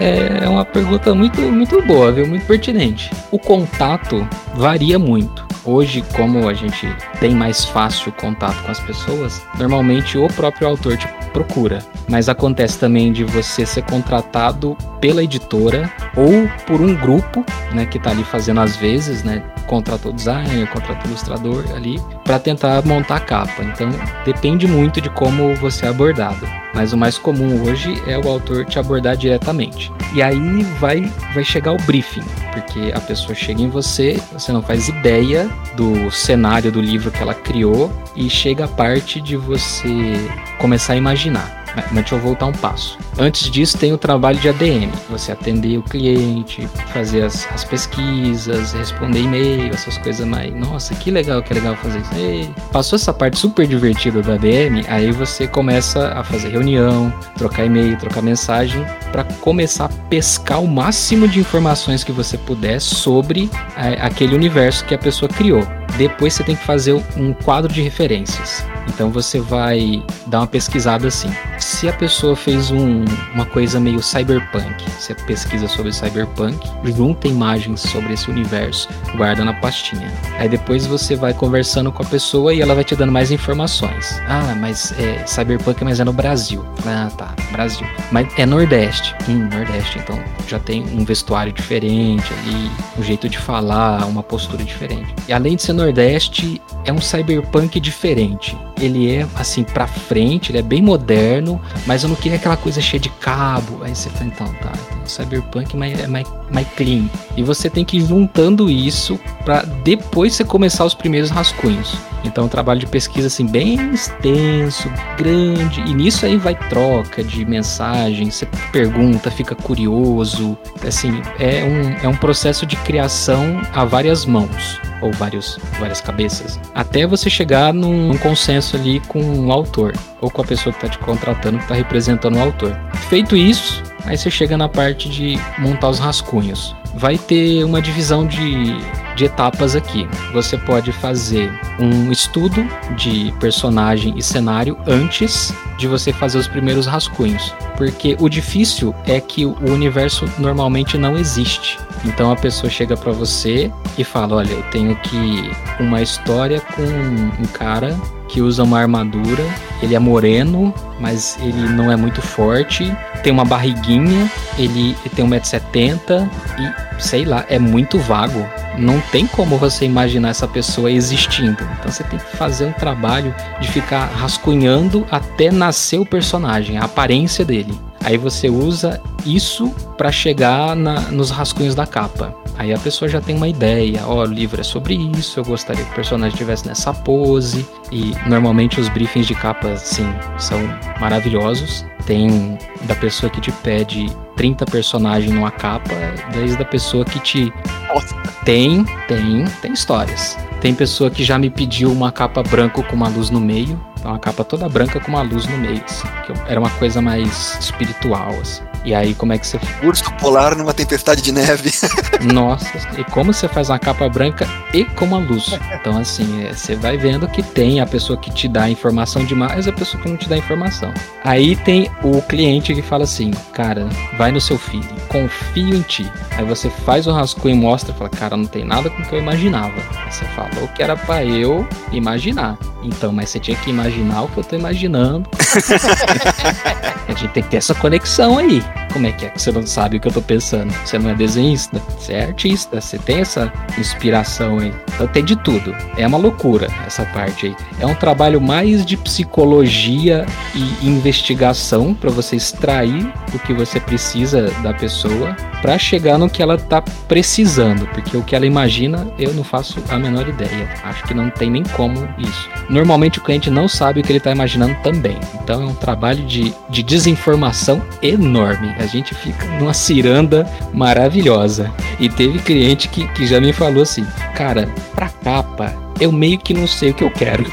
É uma pergunta muito, muito boa, viu? Muito pertinente. O contato varia muito. Hoje, como a gente tem mais fácil contato com as pessoas, normalmente o próprio autor te procura. Mas acontece também de você ser contratado pela editora ou por um grupo, né, que está ali fazendo às vezes, né, contratou designer, contratou ilustrador ali para tentar montar a capa. Então, depende muito de como você é abordado. Mas o mais comum hoje é o autor te abordar diretamente. E aí vai vai chegar o briefing, porque a pessoa chega em você, você não faz ideia do cenário do livro que ela criou e chega a parte de você começar a imaginar. Mas deixa eu voltar um passo. Antes disso, tem o trabalho de ADM. Você atender o cliente, fazer as, as pesquisas, responder e-mail, essas coisas mais. Nossa, que legal, que legal fazer isso. E passou essa parte super divertida do ADM, aí você começa a fazer reunião, trocar e-mail, trocar mensagem, para começar a pescar o máximo de informações que você puder sobre a, é, aquele universo que a pessoa criou. Depois você tem que fazer um quadro de referências. Então você vai dar uma pesquisada assim. Se a pessoa fez um, uma coisa meio cyberpunk, você pesquisa sobre cyberpunk, junta imagens sobre esse universo, guarda na pastinha. Aí depois você vai conversando com a pessoa e ela vai te dando mais informações. Ah, mas é cyberpunk, mas é no Brasil. Ah, tá, Brasil. Mas é Nordeste. Hum, Nordeste, então já tem um vestuário diferente ali, um jeito de falar, uma postura diferente. E além de ser Nordeste, é um cyberpunk diferente ele é assim para frente, ele é bem moderno, mas eu não queria aquela coisa cheia de cabo. Aí você fala, então, tá, então, Cyberpunk é mais, mais clean. E você tem que ir juntando isso para depois você começar os primeiros rascunhos. Então, um trabalho de pesquisa assim bem extenso, grande, e nisso aí vai troca de mensagem, você pergunta, fica curioso. Assim, é um, é um processo de criação a várias mãos ou vários, várias cabeças, até você chegar num, num consenso ali com o autor ou com a pessoa que está te contratando, que está representando o autor. Feito isso, aí você chega na parte de montar os rascunhos. Vai ter uma divisão de, de etapas aqui. Você pode fazer um estudo de personagem e cenário antes de você fazer os primeiros rascunhos, porque o difícil é que o universo normalmente não existe. Então a pessoa chega para você e fala: Olha, eu tenho que uma história com um cara que usa uma armadura. Ele é moreno, mas ele não é muito forte. Tem uma barriguinha, ele tem 1,70m e sei lá, é muito vago. Não tem como você imaginar essa pessoa existindo. Então você tem que fazer um trabalho de ficar rascunhando até nascer o personagem, a aparência dele. Aí você usa isso para chegar na, nos rascunhos da capa. Aí a pessoa já tem uma ideia, ó, oh, o livro é sobre isso, eu gostaria que o personagem estivesse nessa pose. E normalmente os briefings de capa, assim, são maravilhosos. Tem da pessoa que te pede 30 personagens numa capa, desde a pessoa que te. Nossa. Tem, tem, tem histórias. Tem pessoa que já me pediu uma capa branca com uma luz no meio. Então, uma capa toda branca com uma luz no meio, assim, que era uma coisa mais espiritual, assim. E aí, como é que você. Urso polar numa tempestade de neve. Nossa, e como você faz uma capa branca e com uma luz. Então, assim, é, você vai vendo que tem a pessoa que te dá informação demais e a pessoa que não te dá informação. Aí tem o cliente que fala assim: cara, vai no seu filho, confio em ti. Aí você faz o rascunho e mostra, fala, cara, não tem nada com o que eu imaginava. Aí você falou que era para eu imaginar. Então, mas você tinha que imaginar o que eu tô imaginando. a gente tem que ter essa conexão aí. Como é que é que você não sabe o que eu tô pensando? Você não é desenhista, você é artista, você tem essa inspiração aí. Então tem de tudo. É uma loucura essa parte aí. É um trabalho mais de psicologia e investigação para você extrair o que você precisa da pessoa para chegar no que ela tá precisando, porque o que ela imagina eu não faço a menor ideia. Acho que não tem nem como isso. Normalmente o cliente não sabe o que ele tá imaginando também. Então é um trabalho de, de desinformação enorme. A gente fica numa ciranda maravilhosa. E teve cliente que, que já me falou assim: Cara, pra capa, eu meio que não sei o que eu quero.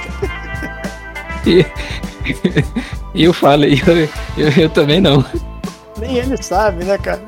e, e eu falei: eu, eu, eu também não. Nem ele sabe, né, cara?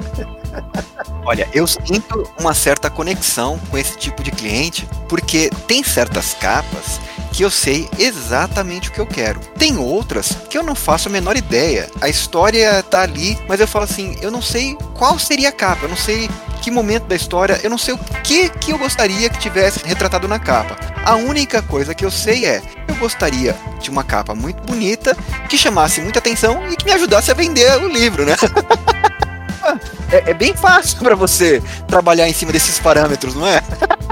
Olha, eu sinto uma certa conexão com esse tipo de cliente, porque tem certas capas que eu sei exatamente o que eu quero. Tem outras que eu não faço a menor ideia. A história tá ali, mas eu falo assim, eu não sei qual seria a capa, eu não sei que momento da história, eu não sei o que que eu gostaria que tivesse retratado na capa. A única coisa que eu sei é, eu gostaria de uma capa muito bonita, que chamasse muita atenção e que me ajudasse a vender o livro, né? é, é, bem fácil para você trabalhar em cima desses parâmetros, não é?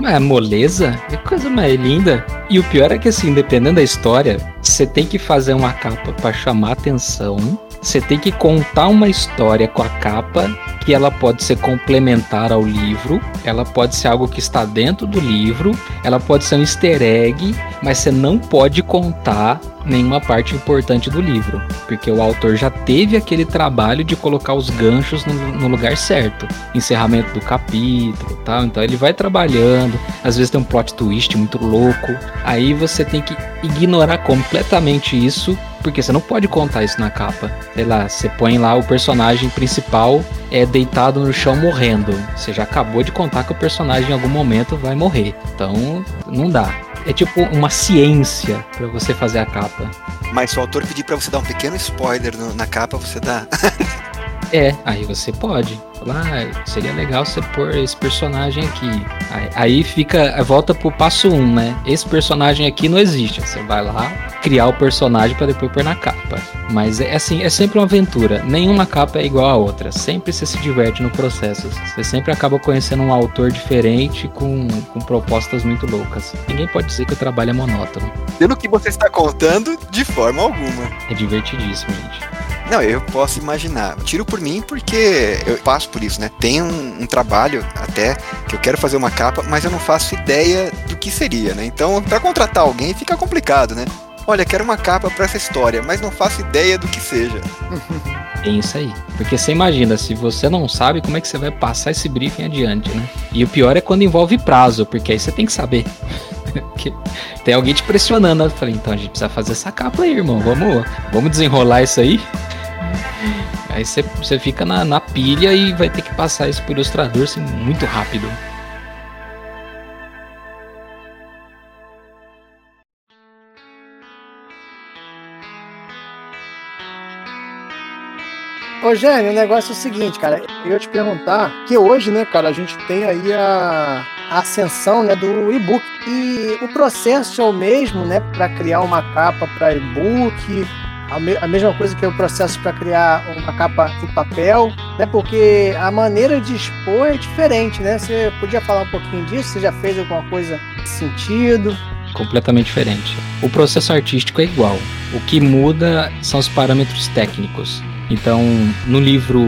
Mas moleza é coisa mais linda. E o pior é que assim, dependendo da história, você tem que fazer uma capa para chamar atenção. Você tem que contar uma história com a capa que ela pode ser complementar ao livro, ela pode ser algo que está dentro do livro, ela pode ser um easter egg, mas você não pode contar nenhuma parte importante do livro, porque o autor já teve aquele trabalho de colocar os ganchos no, no lugar certo, encerramento do capítulo, tal. Então ele vai trabalhando, às vezes tem um plot twist muito louco, aí você tem que ignorar completamente isso porque você não pode contar isso na capa. Sei lá, você põe lá o personagem principal é deitado no chão morrendo. Você já acabou de contar que o personagem em algum momento vai morrer. Então, não dá. É tipo uma ciência para você fazer a capa. Mas se o autor pedir para você dar um pequeno spoiler no, na capa, você dá. é, aí você pode. Falar, ah, seria legal você pôr esse personagem aqui. Aí, aí fica, volta pro passo 1, um, né? Esse personagem aqui não existe. Você vai lá, criar o personagem para depois pôr na capa. Mas é assim, é sempre uma aventura. Nenhuma capa é igual a outra. Sempre você se diverte no processo. Você sempre acaba conhecendo um autor diferente com, com propostas muito loucas. Ninguém pode dizer que o trabalho é monótono. Pelo que você está contando, de forma alguma. É divertidíssimo, gente. Não, eu posso imaginar. Tiro por mim porque eu passo por isso, né? Tem um, um, trabalho até que eu quero fazer uma capa, mas eu não faço ideia do que seria, né? Então, para contratar alguém fica complicado, né? Olha, quero uma capa para essa história, mas não faço ideia do que seja. É isso aí. Porque você imagina, se você não sabe, como é que você vai passar esse briefing adiante, né? E o pior é quando envolve prazo, porque aí você tem que saber. tem alguém te pressionando. Eu falei, então a gente precisa fazer essa capa aí, irmão. Vamos, vamos desenrolar isso aí. Aí você, você fica na, na pilha e vai ter que passar isso pro ilustrador assim, muito rápido. Ô, Gênio, o negócio é o seguinte, cara. Eu ia te perguntar que hoje, né, cara, a gente tem aí a, a ascensão né, do e-book. E o processo é o mesmo, né, para criar uma capa para e-book, a, me, a mesma coisa que o processo para criar uma capa em papel, né? Porque a maneira de expor é diferente, né? Você podia falar um pouquinho disso? Você já fez alguma coisa nesse sentido? Completamente diferente. O processo artístico é igual. O que muda são os parâmetros técnicos. Então, no livro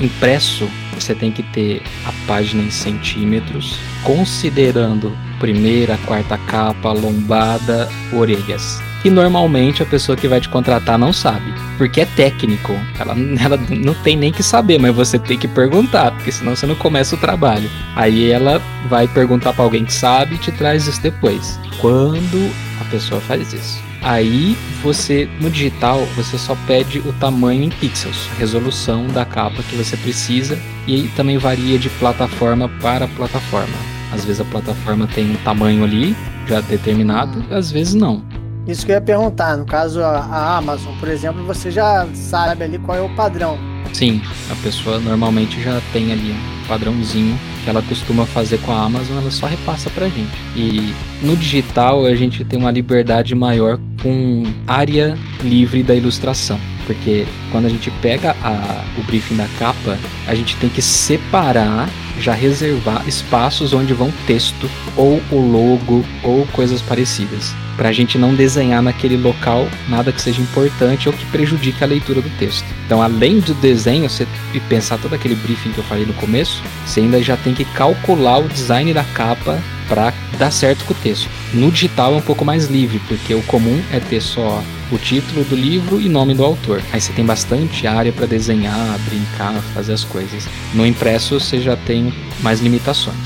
impresso, você tem que ter a página em centímetros, considerando primeira, quarta capa, lombada, orelhas que normalmente a pessoa que vai te contratar não sabe. Porque é técnico. Ela, ela não tem nem que saber, mas você tem que perguntar, porque senão você não começa o trabalho. Aí ela vai perguntar para alguém que sabe e te traz isso depois. Quando a pessoa faz isso. Aí você, no digital, você só pede o tamanho em pixels, resolução da capa que você precisa, e aí também varia de plataforma para plataforma. Às vezes a plataforma tem um tamanho ali já determinado, às vezes não. Isso que eu ia perguntar, no caso a Amazon, por exemplo, você já sabe ali qual é o padrão. Sim, a pessoa normalmente já tem ali padrãozinho que ela costuma fazer com a Amazon, ela só repassa pra gente. E no digital a gente tem uma liberdade maior com área livre da ilustração. Porque quando a gente pega a, o briefing da capa, a gente tem que separar, já reservar espaços onde vão texto, ou o logo, ou coisas parecidas para a gente não desenhar naquele local nada que seja importante ou que prejudique a leitura do texto. Então, além do desenho, você pensar todo aquele briefing que eu falei no começo, você ainda já tem que calcular o design da capa para dar certo com o texto. No digital é um pouco mais livre, porque o comum é ter só o título do livro e nome do autor. Aí você tem bastante área para desenhar, brincar, fazer as coisas. No impresso você já tem mais limitações.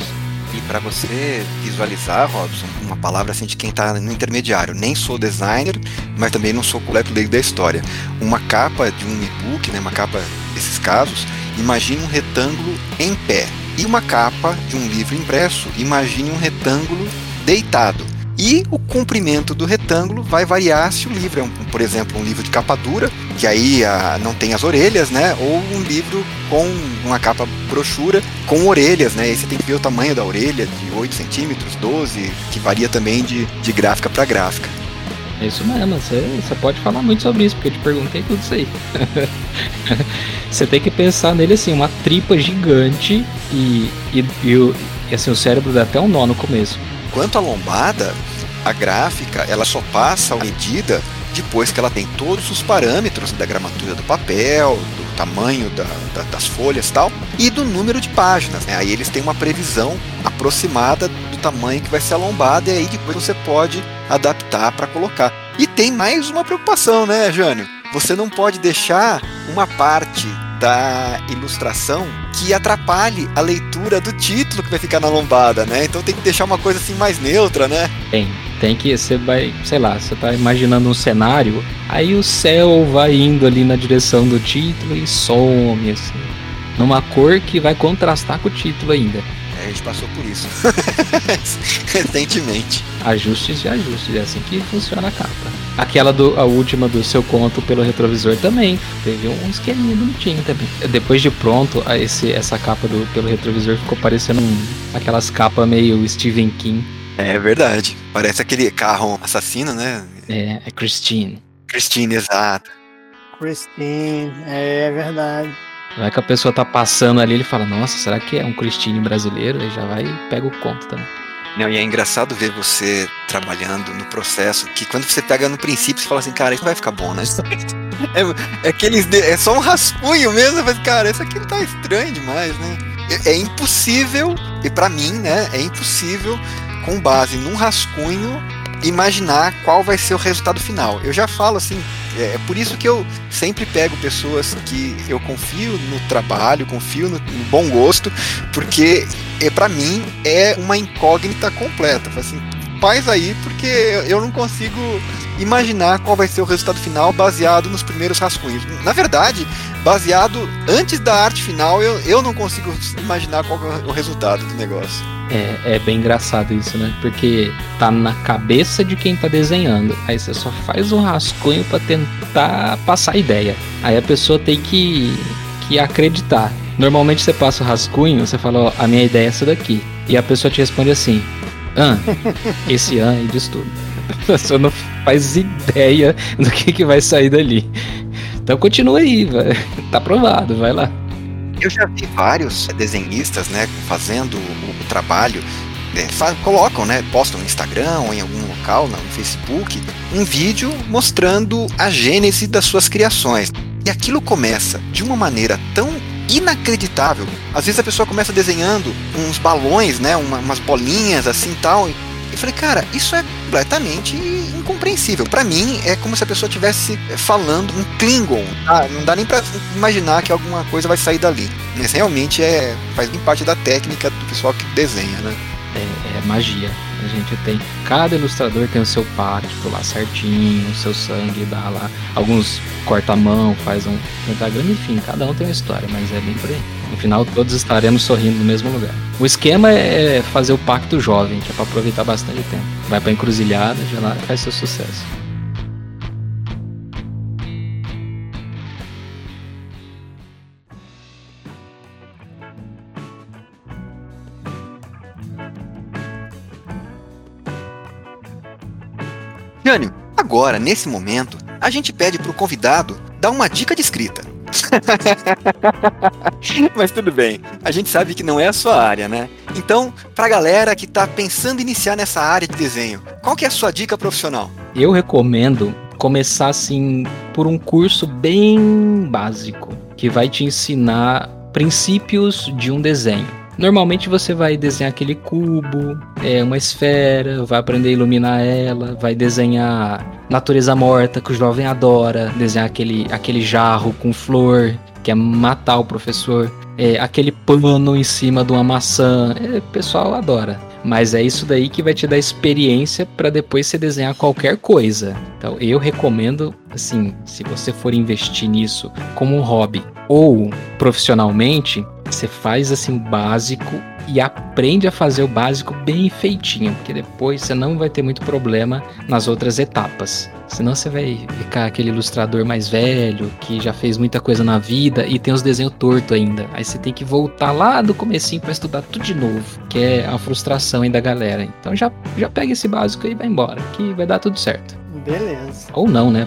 E para você visualizar, Robson, uma palavra assim de quem está no intermediário. Nem sou designer, mas também não sou completo leigo da história. Uma capa de um e-book, né, uma capa desses casos, imagine um retângulo em pé. E uma capa de um livro impresso, imagine um retângulo deitado. E o comprimento do retângulo vai variar se o livro é, um, por exemplo, um livro de capa dura, que aí a, não tem as orelhas, né? Ou um livro com uma capa brochura com orelhas, né? E você tem que ver o tamanho da orelha, de 8 centímetros, 12, que varia também de, de gráfica para gráfica. Isso mesmo, você, pode falar muito sobre isso, porque eu te perguntei tudo isso aí. você tem que pensar nele assim, uma tripa gigante e, e, e, assim, o cérebro dá até um nó no começo. Quanto à lombada, a gráfica ela só passa a medida depois que ela tem todos os parâmetros da gramatura do papel, tamanho da, da, das folhas e tal, e do número de páginas. Né? Aí eles têm uma previsão aproximada do tamanho que vai ser a lombada, e aí depois você pode adaptar para colocar. E tem mais uma preocupação, né, Jânio? Você não pode deixar uma parte da ilustração que atrapalhe a leitura do título que vai ficar na lombada, né? Então tem que deixar uma coisa assim mais neutra, né? Tem, tem que você vai, sei lá, você tá imaginando um cenário, aí o céu vai indo ali na direção do título e some assim, numa cor que vai contrastar com o título ainda. É, a gente passou por isso recentemente. Ajustes e ajustes, é assim que funciona a capa. Aquela do, a última do seu conto pelo retrovisor também. Teve um esqueminha bonitinho também. Depois de pronto, esse, essa capa do pelo retrovisor ficou parecendo um, aquelas capas meio Stephen King. É verdade. Parece aquele carro assassino, né? É, é Christine. Christine, exato. Christine, é verdade. Vai que a pessoa tá passando ali, ele fala, nossa, será que é um Christine brasileiro? Aí já vai e pega o conto também. Não, e é engraçado ver você trabalhando no processo, que quando você pega no princípio, você fala assim, cara, isso vai ficar bom, né? É, é, aqueles é só um rascunho mesmo, mas, cara, isso aqui não tá estranho demais, né? É, é impossível, e para mim, né, é impossível, com base num rascunho, imaginar qual vai ser o resultado final. Eu já falo assim, é, é por isso que eu sempre pego pessoas que eu confio no trabalho, confio no, no bom gosto, porque é, para mim é uma incógnita completa. Assim, faz aí, porque eu não consigo imaginar qual vai ser o resultado final baseado nos primeiros rascunhos. Na verdade, baseado antes da arte final, eu, eu não consigo imaginar qual é o resultado do negócio. É, é bem engraçado isso, né? Porque tá na cabeça de quem tá desenhando. Aí você só faz um rascunho para tentar passar a ideia. Aí a pessoa tem que, que acreditar. Normalmente você passa o rascunho, você fala, ó, a minha ideia é essa daqui. E a pessoa te responde assim, ah, esse an e diz tudo. Você não faz ideia do que, que vai sair dali. Então continua aí, vai. tá aprovado, vai lá. Eu já vi vários desenhistas, né, fazendo o, o trabalho, é, colocam, né, postam no Instagram ou em algum local, no Facebook, um vídeo mostrando a gênese das suas criações. E aquilo começa de uma maneira tão inacreditável. Às vezes a pessoa começa desenhando uns balões, né, uma, umas bolinhas assim tal. E falei, cara, isso é completamente incompreensível. Para mim é como se a pessoa estivesse falando um Klingon. Ah, não dá nem para imaginar que alguma coisa vai sair dali. Mas realmente é faz bem parte da técnica do pessoal que desenha, né? é, é, magia. A gente tem. Cada ilustrador tem o seu pacto lá certinho, o seu sangue dá lá. Alguns corta a mão, faz um pentagrama, enfim, cada um tem uma história, mas é bem por aí. No final, todos estaremos sorrindo no mesmo lugar. O esquema é fazer o pacto jovem, que é para aproveitar bastante tempo. Vai pra encruzilhada, já lá faz seu sucesso. Agora, nesse momento, a gente pede pro convidado dar uma dica de escrita. Mas tudo bem, a gente sabe que não é a sua área, né? Então, pra galera que tá pensando em iniciar nessa área de desenho, qual que é a sua dica profissional? Eu recomendo começar assim por um curso bem básico, que vai te ensinar princípios de um desenho. Normalmente você vai desenhar aquele cubo, é uma esfera, vai aprender a iluminar ela, vai desenhar natureza morta, que o jovem adora, desenhar aquele, aquele jarro com flor, que é matar o professor, é, aquele pano em cima de uma maçã, é, o pessoal adora. Mas é isso daí que vai te dar experiência para depois você desenhar qualquer coisa. Então eu recomendo, assim, se você for investir nisso como um hobby ou profissionalmente, você faz assim básico e aprende a fazer o básico bem feitinho, porque depois você não vai ter muito problema nas outras etapas. Senão você vai ficar aquele ilustrador mais velho, que já fez muita coisa na vida e tem os desenhos tortos ainda. Aí você tem que voltar lá do comecinho para estudar tudo de novo, que é a frustração aí da galera. Então já, já pega esse básico e vai embora, que vai dar tudo certo. Beleza. Ou não, né?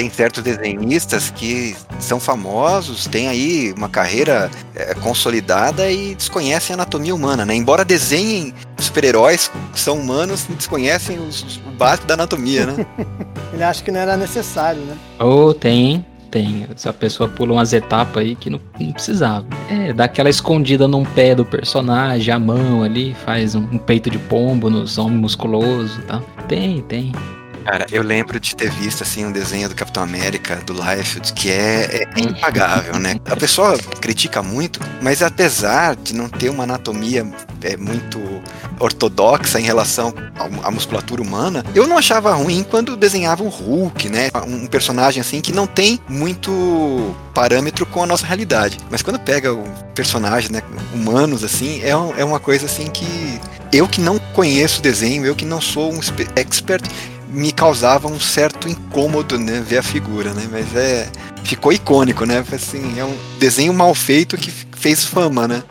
Tem certos desenhistas que são famosos, têm aí uma carreira é, consolidada e desconhecem a anatomia humana, né? Embora desenhem super-heróis que são humanos, desconhecem os, o básico da anatomia, né? Ele acha que não era necessário, né? Ou oh, tem, tem. Essa pessoa pula umas etapas aí que não, não, precisava. É, dá aquela escondida num pé do personagem, a mão ali, faz um, um peito de pombo nos ombros musculosos e tá? tal. Tem, tem. Cara, eu lembro de ter visto assim um desenho do Capitão América, do Liefeld, que é, é impagável, né? A pessoa critica muito, mas apesar de não ter uma anatomia é, muito ortodoxa em relação à musculatura humana, eu não achava ruim quando desenhava um Hulk, né? Um personagem assim que não tem muito parâmetro com a nossa realidade. Mas quando pega o personagem, né, humanos assim, é, é uma coisa assim que eu que não conheço desenho, eu que não sou um expert, me causava um certo incômodo, né, ver a figura, né? Mas é ficou icônico, né? Assim, é um desenho mal feito que fez fama, né?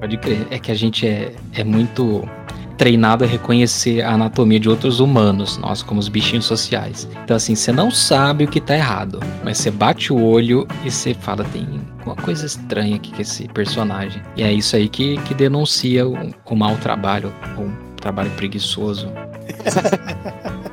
Pode crer. É que a gente é, é muito treinado a reconhecer a anatomia de outros humanos, nós como os bichinhos sociais. Então assim, você não sabe o que tá errado, mas você bate o olho e você fala, tem uma coisa estranha aqui com esse personagem. E é isso aí que, que denuncia o, o mau trabalho, o trabalho preguiçoso.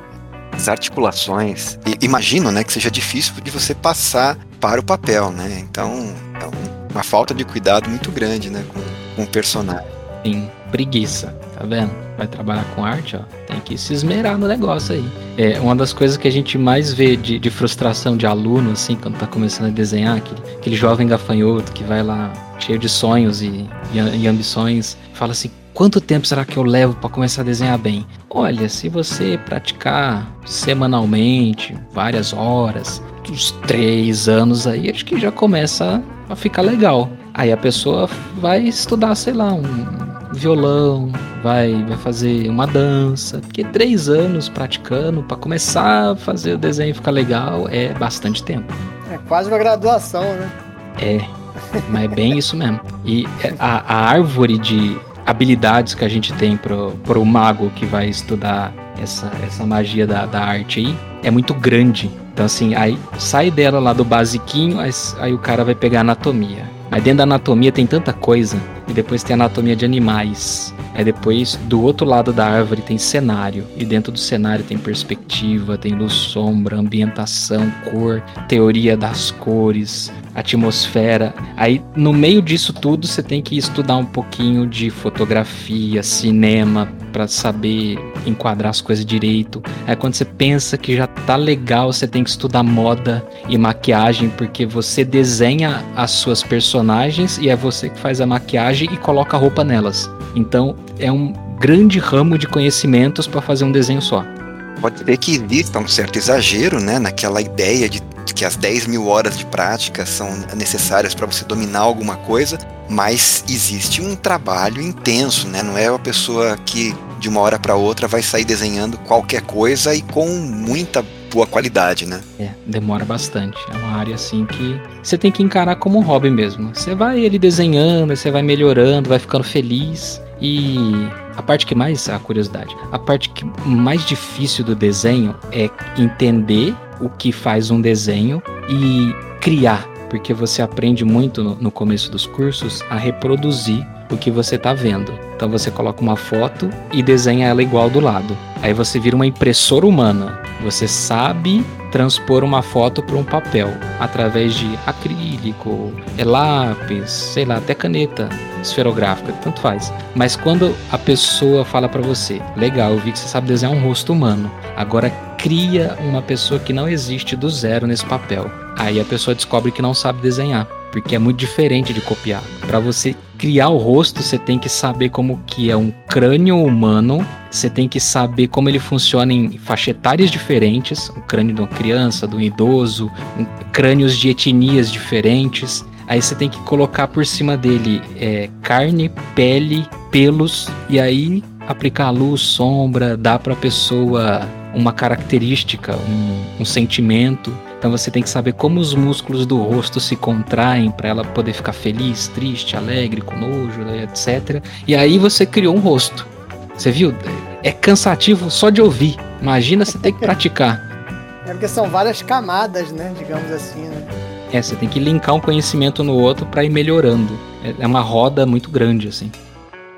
as articulações. E, imagino, né, que seja difícil de você passar para o papel, né? Então, é uma falta de cuidado muito grande, né, com, com o personagem. Sim, preguiça, tá vendo? Vai trabalhar com arte, ó, tem que se esmerar no negócio aí. É uma das coisas que a gente mais vê de, de frustração de aluno, assim, quando tá começando a desenhar, aquele, aquele jovem gafanhoto que vai lá cheio de sonhos e, e, e ambições, fala assim, Quanto tempo será que eu levo para começar a desenhar bem? Olha, se você praticar semanalmente, várias horas, uns três anos aí, acho que já começa a ficar legal. Aí a pessoa vai estudar, sei lá, um violão, vai, vai fazer uma dança. Porque três anos praticando para começar a fazer o desenho ficar legal é bastante tempo. É quase uma graduação, né? É, mas é bem isso mesmo. E a, a árvore de habilidades que a gente tem pro, pro mago que vai estudar essa, essa magia da, da arte aí é muito grande. Então, assim, aí sai dela lá do basiquinho, aí, aí o cara vai pegar anatomia. Aí dentro da anatomia tem tanta coisa. E depois tem anatomia de animais. Aí depois, do outro lado da árvore, tem cenário. E dentro do cenário tem perspectiva, tem luz, sombra, ambientação, cor, teoria das cores, atmosfera. Aí no meio disso tudo você tem que estudar um pouquinho de fotografia, cinema para saber enquadrar as coisas direito. Aí quando você pensa que já tá legal, você tem que estudar moda e maquiagem porque você desenha as suas personagens e é você que faz a maquiagem e coloca a roupa nelas. Então é um grande ramo de conhecimentos para fazer um desenho só. Pode ser que exista um certo exagero, né, naquela ideia de que as 10 mil horas de prática são necessárias para você dominar alguma coisa, mas existe um trabalho intenso, né? Não é uma pessoa que de uma hora para outra vai sair desenhando qualquer coisa e com muita boa qualidade, né? É, demora bastante. É uma área assim que você tem que encarar como um hobby mesmo. Você vai ele desenhando, você vai melhorando, vai ficando feliz. E a parte que mais, a curiosidade, a parte que mais difícil do desenho é entender o que faz um desenho e criar, porque você aprende muito no, no começo dos cursos a reproduzir o que você está vendo. Então você coloca uma foto e desenha ela igual do lado. Aí você vira uma impressora humana. Você sabe transpor uma foto para um papel através de acrílico, é lápis, sei lá, até caneta esferográfica, tanto faz. Mas quando a pessoa fala para você, legal, eu vi que você sabe desenhar um rosto humano. Agora cria uma pessoa que não existe do zero nesse papel. Aí a pessoa descobre que não sabe desenhar, porque é muito diferente de copiar. Para você criar o rosto, você tem que saber como que é um crânio humano, você tem que saber como ele funciona em faixa etárias diferentes, o crânio de uma criança, de um idoso, crânios de etnias diferentes. Aí você tem que colocar por cima dele é, carne, pele, pelos, e aí aplicar luz, sombra, dá para a pessoa uma característica, um, um sentimento. Então você tem que saber como os músculos do rosto se contraem para ela poder ficar feliz, triste, alegre, com nojo, né, etc. E aí você criou um rosto. Você viu? É cansativo só de ouvir. Imagina você ter que praticar. É porque são várias camadas, né? Digamos assim, né? É, você tem que linkar um conhecimento no outro para ir melhorando. É, é uma roda muito grande, assim.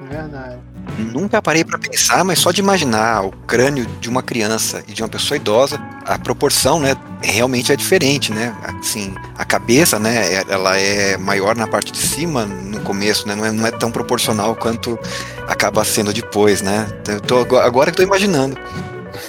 Verdade. Nunca parei para pensar, mas só de imaginar o crânio de uma criança e de uma pessoa idosa, a proporção, né, realmente é diferente, né? Assim, a cabeça, né, é, ela é maior na parte de cima no começo, né? Não é, não é tão proporcional quanto acaba sendo depois, né? Eu tô, agora que tô imaginando.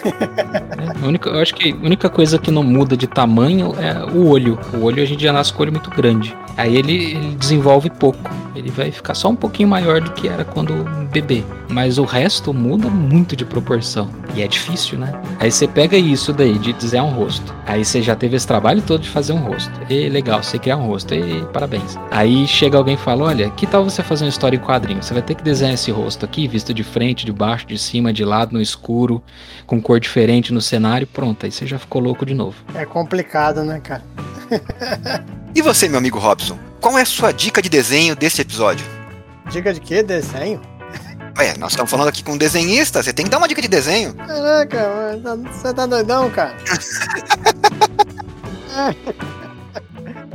É, única, eu acho que a única coisa que não muda de tamanho é o olho. O olho a gente já nasce com o olho muito grande. Aí ele, ele, desenvolve pouco. Ele vai ficar só um pouquinho maior do que era quando bebê. Mas o resto muda muito de proporção. E é difícil, né? Aí você pega isso daí, de desenhar um rosto. Aí você já teve esse trabalho todo de fazer um rosto. E legal, você criar um rosto. E parabéns. Aí chega alguém e fala: Olha, que tal você fazer uma história em quadrinho? Você vai ter que desenhar esse rosto aqui, visto de frente, de baixo, de cima, de lado, no escuro, com cor diferente no cenário. Pronto, aí você já ficou louco de novo. É complicado, né, cara? e você, meu amigo Robson? Qual é a sua dica de desenho desse episódio? Dica de quê? Desenho? Ué, nós estamos falando aqui com um desenhista, você tem que dar uma dica de desenho. Caraca, você tá doidão, cara?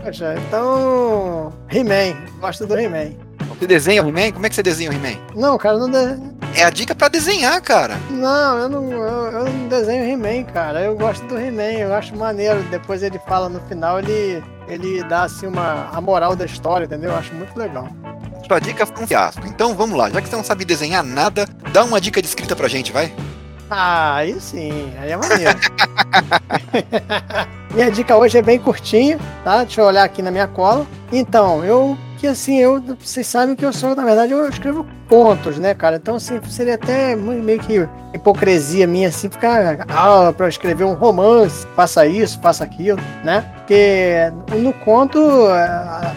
Poxa, então. He-Man, gosto do He-Man. Você desenha o He-Man? Como é que você desenha o He-Man? Não, cara, não de... É a dica para desenhar, cara. Não, eu não, eu, eu não desenho He-Man, cara. Eu gosto do He-Man, eu acho maneiro. Depois ele fala no final, ele, ele dá assim uma a moral da história, entendeu? Eu acho muito legal. Sua dica foi um fiasco. Então vamos lá, já que você não sabe desenhar nada, dá uma dica de escrita pra gente, vai. Ah, aí sim, aí é maneiro. minha dica hoje é bem curtinha, tá? Deixa eu olhar aqui na minha cola. Então, eu que assim, eu, vocês sabem que eu sou, na verdade, eu escrevo contos, né, cara? Então, assim, seria até meio que hipocrisia minha, assim, ficar, ah, pra escrever um romance, faça isso, faça aquilo, né? Porque no conto,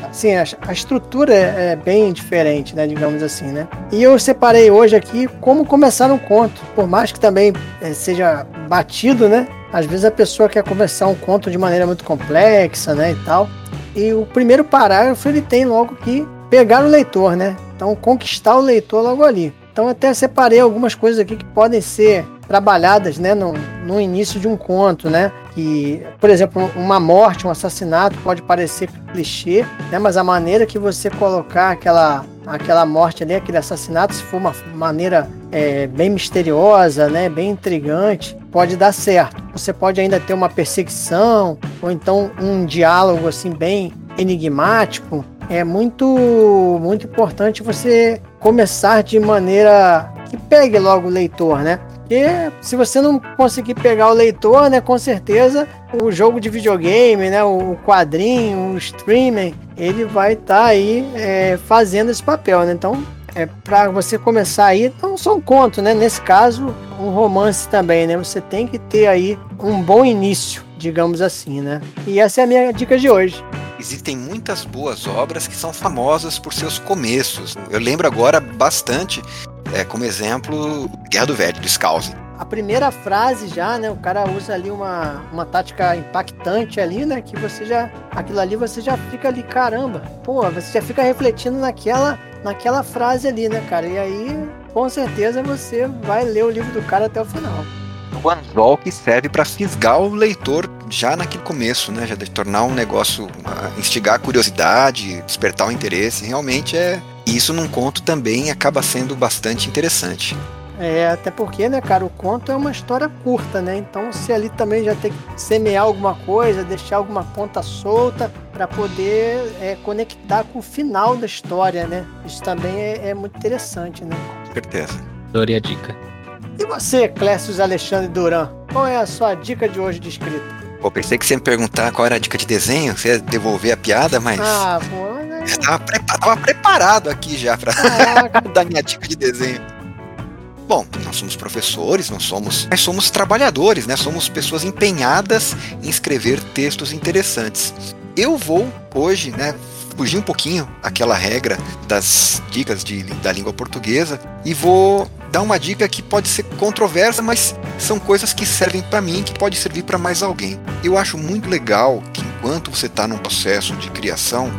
assim, a, a estrutura é bem diferente, né, digamos assim, né? E eu separei hoje aqui como começar um conto, por mais que também eh, seja batido, né? Às vezes a pessoa quer começar um conto de maneira muito complexa, né, e tal. E o primeiro parágrafo ele tem logo que pegar o leitor, né? Então conquistar o leitor logo ali. Então até separei algumas coisas aqui que podem ser trabalhadas, né, no, no início de um conto, né? Que, por exemplo, uma morte, um assassinato pode parecer clichê, né? Mas a maneira que você colocar aquela aquela morte ali, aquele assassinato, se for uma maneira é, bem misteriosa, né, bem intrigante, pode dar certo. Você pode ainda ter uma perseguição ou então um diálogo assim bem enigmático. É muito muito importante você começar de maneira que pegue logo o leitor, né? Porque se você não conseguir pegar o leitor, né, com certeza o jogo de videogame, né, o quadrinho, o streaming, ele vai estar tá aí é, fazendo esse papel, né? Então é para você começar aí, não só um conto, né? Nesse caso, um romance também, né? Você tem que ter aí um bom início, digamos assim, né? E essa é a minha dica de hoje. Existem muitas boas obras que são famosas por seus começos. Eu lembro agora bastante, é, como exemplo, Guerra do Velho, do Skousen a primeira frase já, né? O cara usa ali uma, uma tática impactante ali, né? Que você já. Aquilo ali você já fica ali, caramba. Pô, você já fica refletindo naquela, naquela frase ali, né, cara? E aí, com certeza, você vai ler o livro do cara até o final. O anzol que serve para fisgar o leitor já naquele começo, né? Já de tornar um negócio, instigar a curiosidade, despertar o interesse. Realmente é. Isso num conto também acaba sendo bastante interessante. É, até porque, né, cara, o conto é uma história curta, né? Então, se ali também já tem que semear alguma coisa, deixar alguma ponta solta para poder é, conectar com o final da história, né? Isso também é, é muito interessante, né? Certeza. Adorei a dica. E você, Clécio Alexandre Duran, qual é a sua dica de hoje de escrita? Pô, pensei que você ia me perguntar qual era a dica de desenho, você ia devolver a piada, mas. Ah, pô, né? Eu tava, prepa tava preparado aqui já pra dar minha dica de desenho. Bom, nós somos professores, nós somos, nós somos trabalhadores, né? Somos pessoas empenhadas em escrever textos interessantes. Eu vou hoje, né, fugir um pouquinho aquela regra das dicas de, da língua portuguesa e vou dar uma dica que pode ser controversa, mas são coisas que servem para mim, que pode servir para mais alguém. Eu acho muito legal que enquanto você está num processo de criação,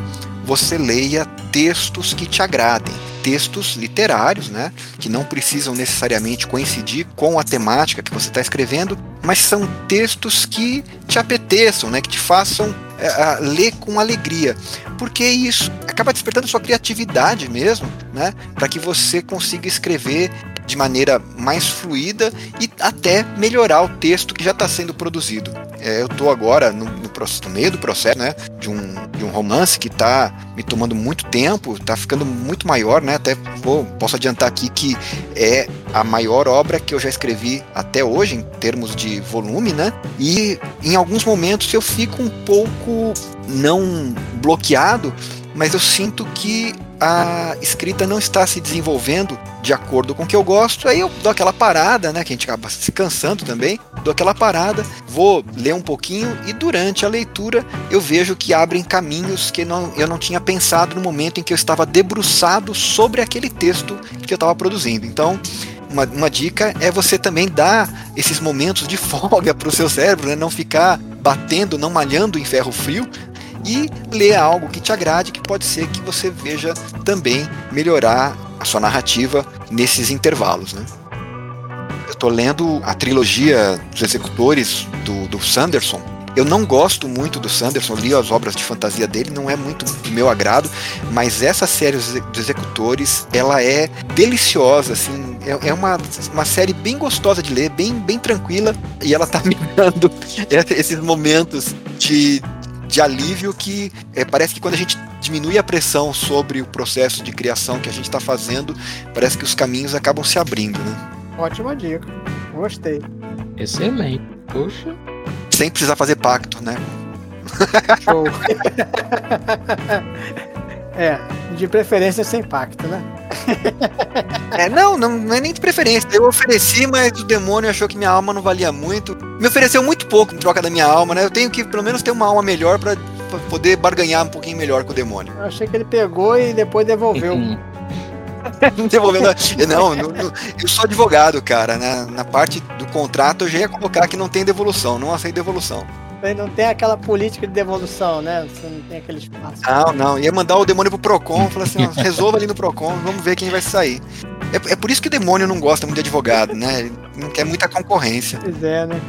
você leia textos que te agradem, textos literários, né, que não precisam necessariamente coincidir com a temática que você está escrevendo, mas são textos que te apeteçam, né, que te façam é, ler com alegria, porque isso acaba despertando sua criatividade mesmo, né, para que você consiga escrever de maneira mais fluida e até melhorar o texto que já está sendo produzido. É, eu estou agora no, no, no, meio do processo né, de, um, de um romance que está me tomando muito tempo, está ficando muito maior, né? Até vou, posso adiantar aqui que é a maior obra que eu já escrevi até hoje, em termos de volume, né? E em alguns momentos eu fico um pouco não bloqueado, mas eu sinto que a escrita não está se desenvolvendo de acordo com o que eu gosto, aí eu dou aquela parada, né? Que a gente acaba se cansando também, dou aquela parada, vou ler um pouquinho e durante a leitura eu vejo que abrem caminhos que não, eu não tinha pensado no momento em que eu estava debruçado sobre aquele texto que eu estava produzindo. Então, uma, uma, dica é você também dar esses momentos de folga para o seu cérebro, né? não ficar batendo, não malhando em ferro frio, e ler algo que te agrade, que pode ser que você veja também melhorar a sua narrativa nesses intervalos. Né? Eu estou lendo a trilogia dos executores do, do Sanderson. Eu não gosto muito do Sanderson, li as obras de fantasia dele, não é muito do meu agrado, mas essa série dos Executores, ela é deliciosa, assim, é, é uma, uma série bem gostosa de ler, bem, bem tranquila, e ela tá me dando esses momentos de, de alívio que é, parece que quando a gente diminui a pressão sobre o processo de criação que a gente está fazendo, parece que os caminhos acabam se abrindo, né? Ótima dica. Gostei. Excelente. Poxa. Sem precisar fazer pacto, né? Show. é, de preferência sem pacto, né? é, não, não, não é nem de preferência. Eu ofereci, mas o demônio achou que minha alma não valia muito. Me ofereceu muito pouco em troca da minha alma, né? Eu tenho que pelo menos ter uma alma melhor para poder barganhar um pouquinho melhor com o demônio. Eu achei que ele pegou e depois devolveu. devolveu não, não, não, eu sou advogado, cara. Né? Na parte do contrato eu já ia colocar que não tem devolução, não aceito devolução. Não tem aquela política de devolução, né? Você não tem aquele espaço. Não, não. Ia mandar o demônio pro Procon, falar assim, resolva ali no Procon, vamos ver quem vai sair. É, é por isso que o demônio não gosta muito de advogado, né? Ele não quer muita concorrência. Pois é, né?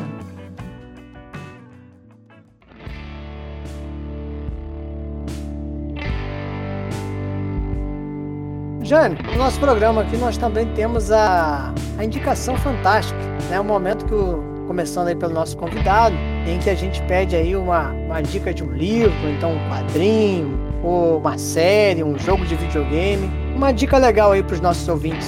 Jane, no nosso programa aqui nós também temos a, a indicação fantástica, né? O momento que o, começando aí pelo nosso convidado, em que a gente pede aí uma, uma dica de um livro, então um quadrinho, ou uma série, um jogo de videogame. Uma dica legal aí para os nossos ouvintes.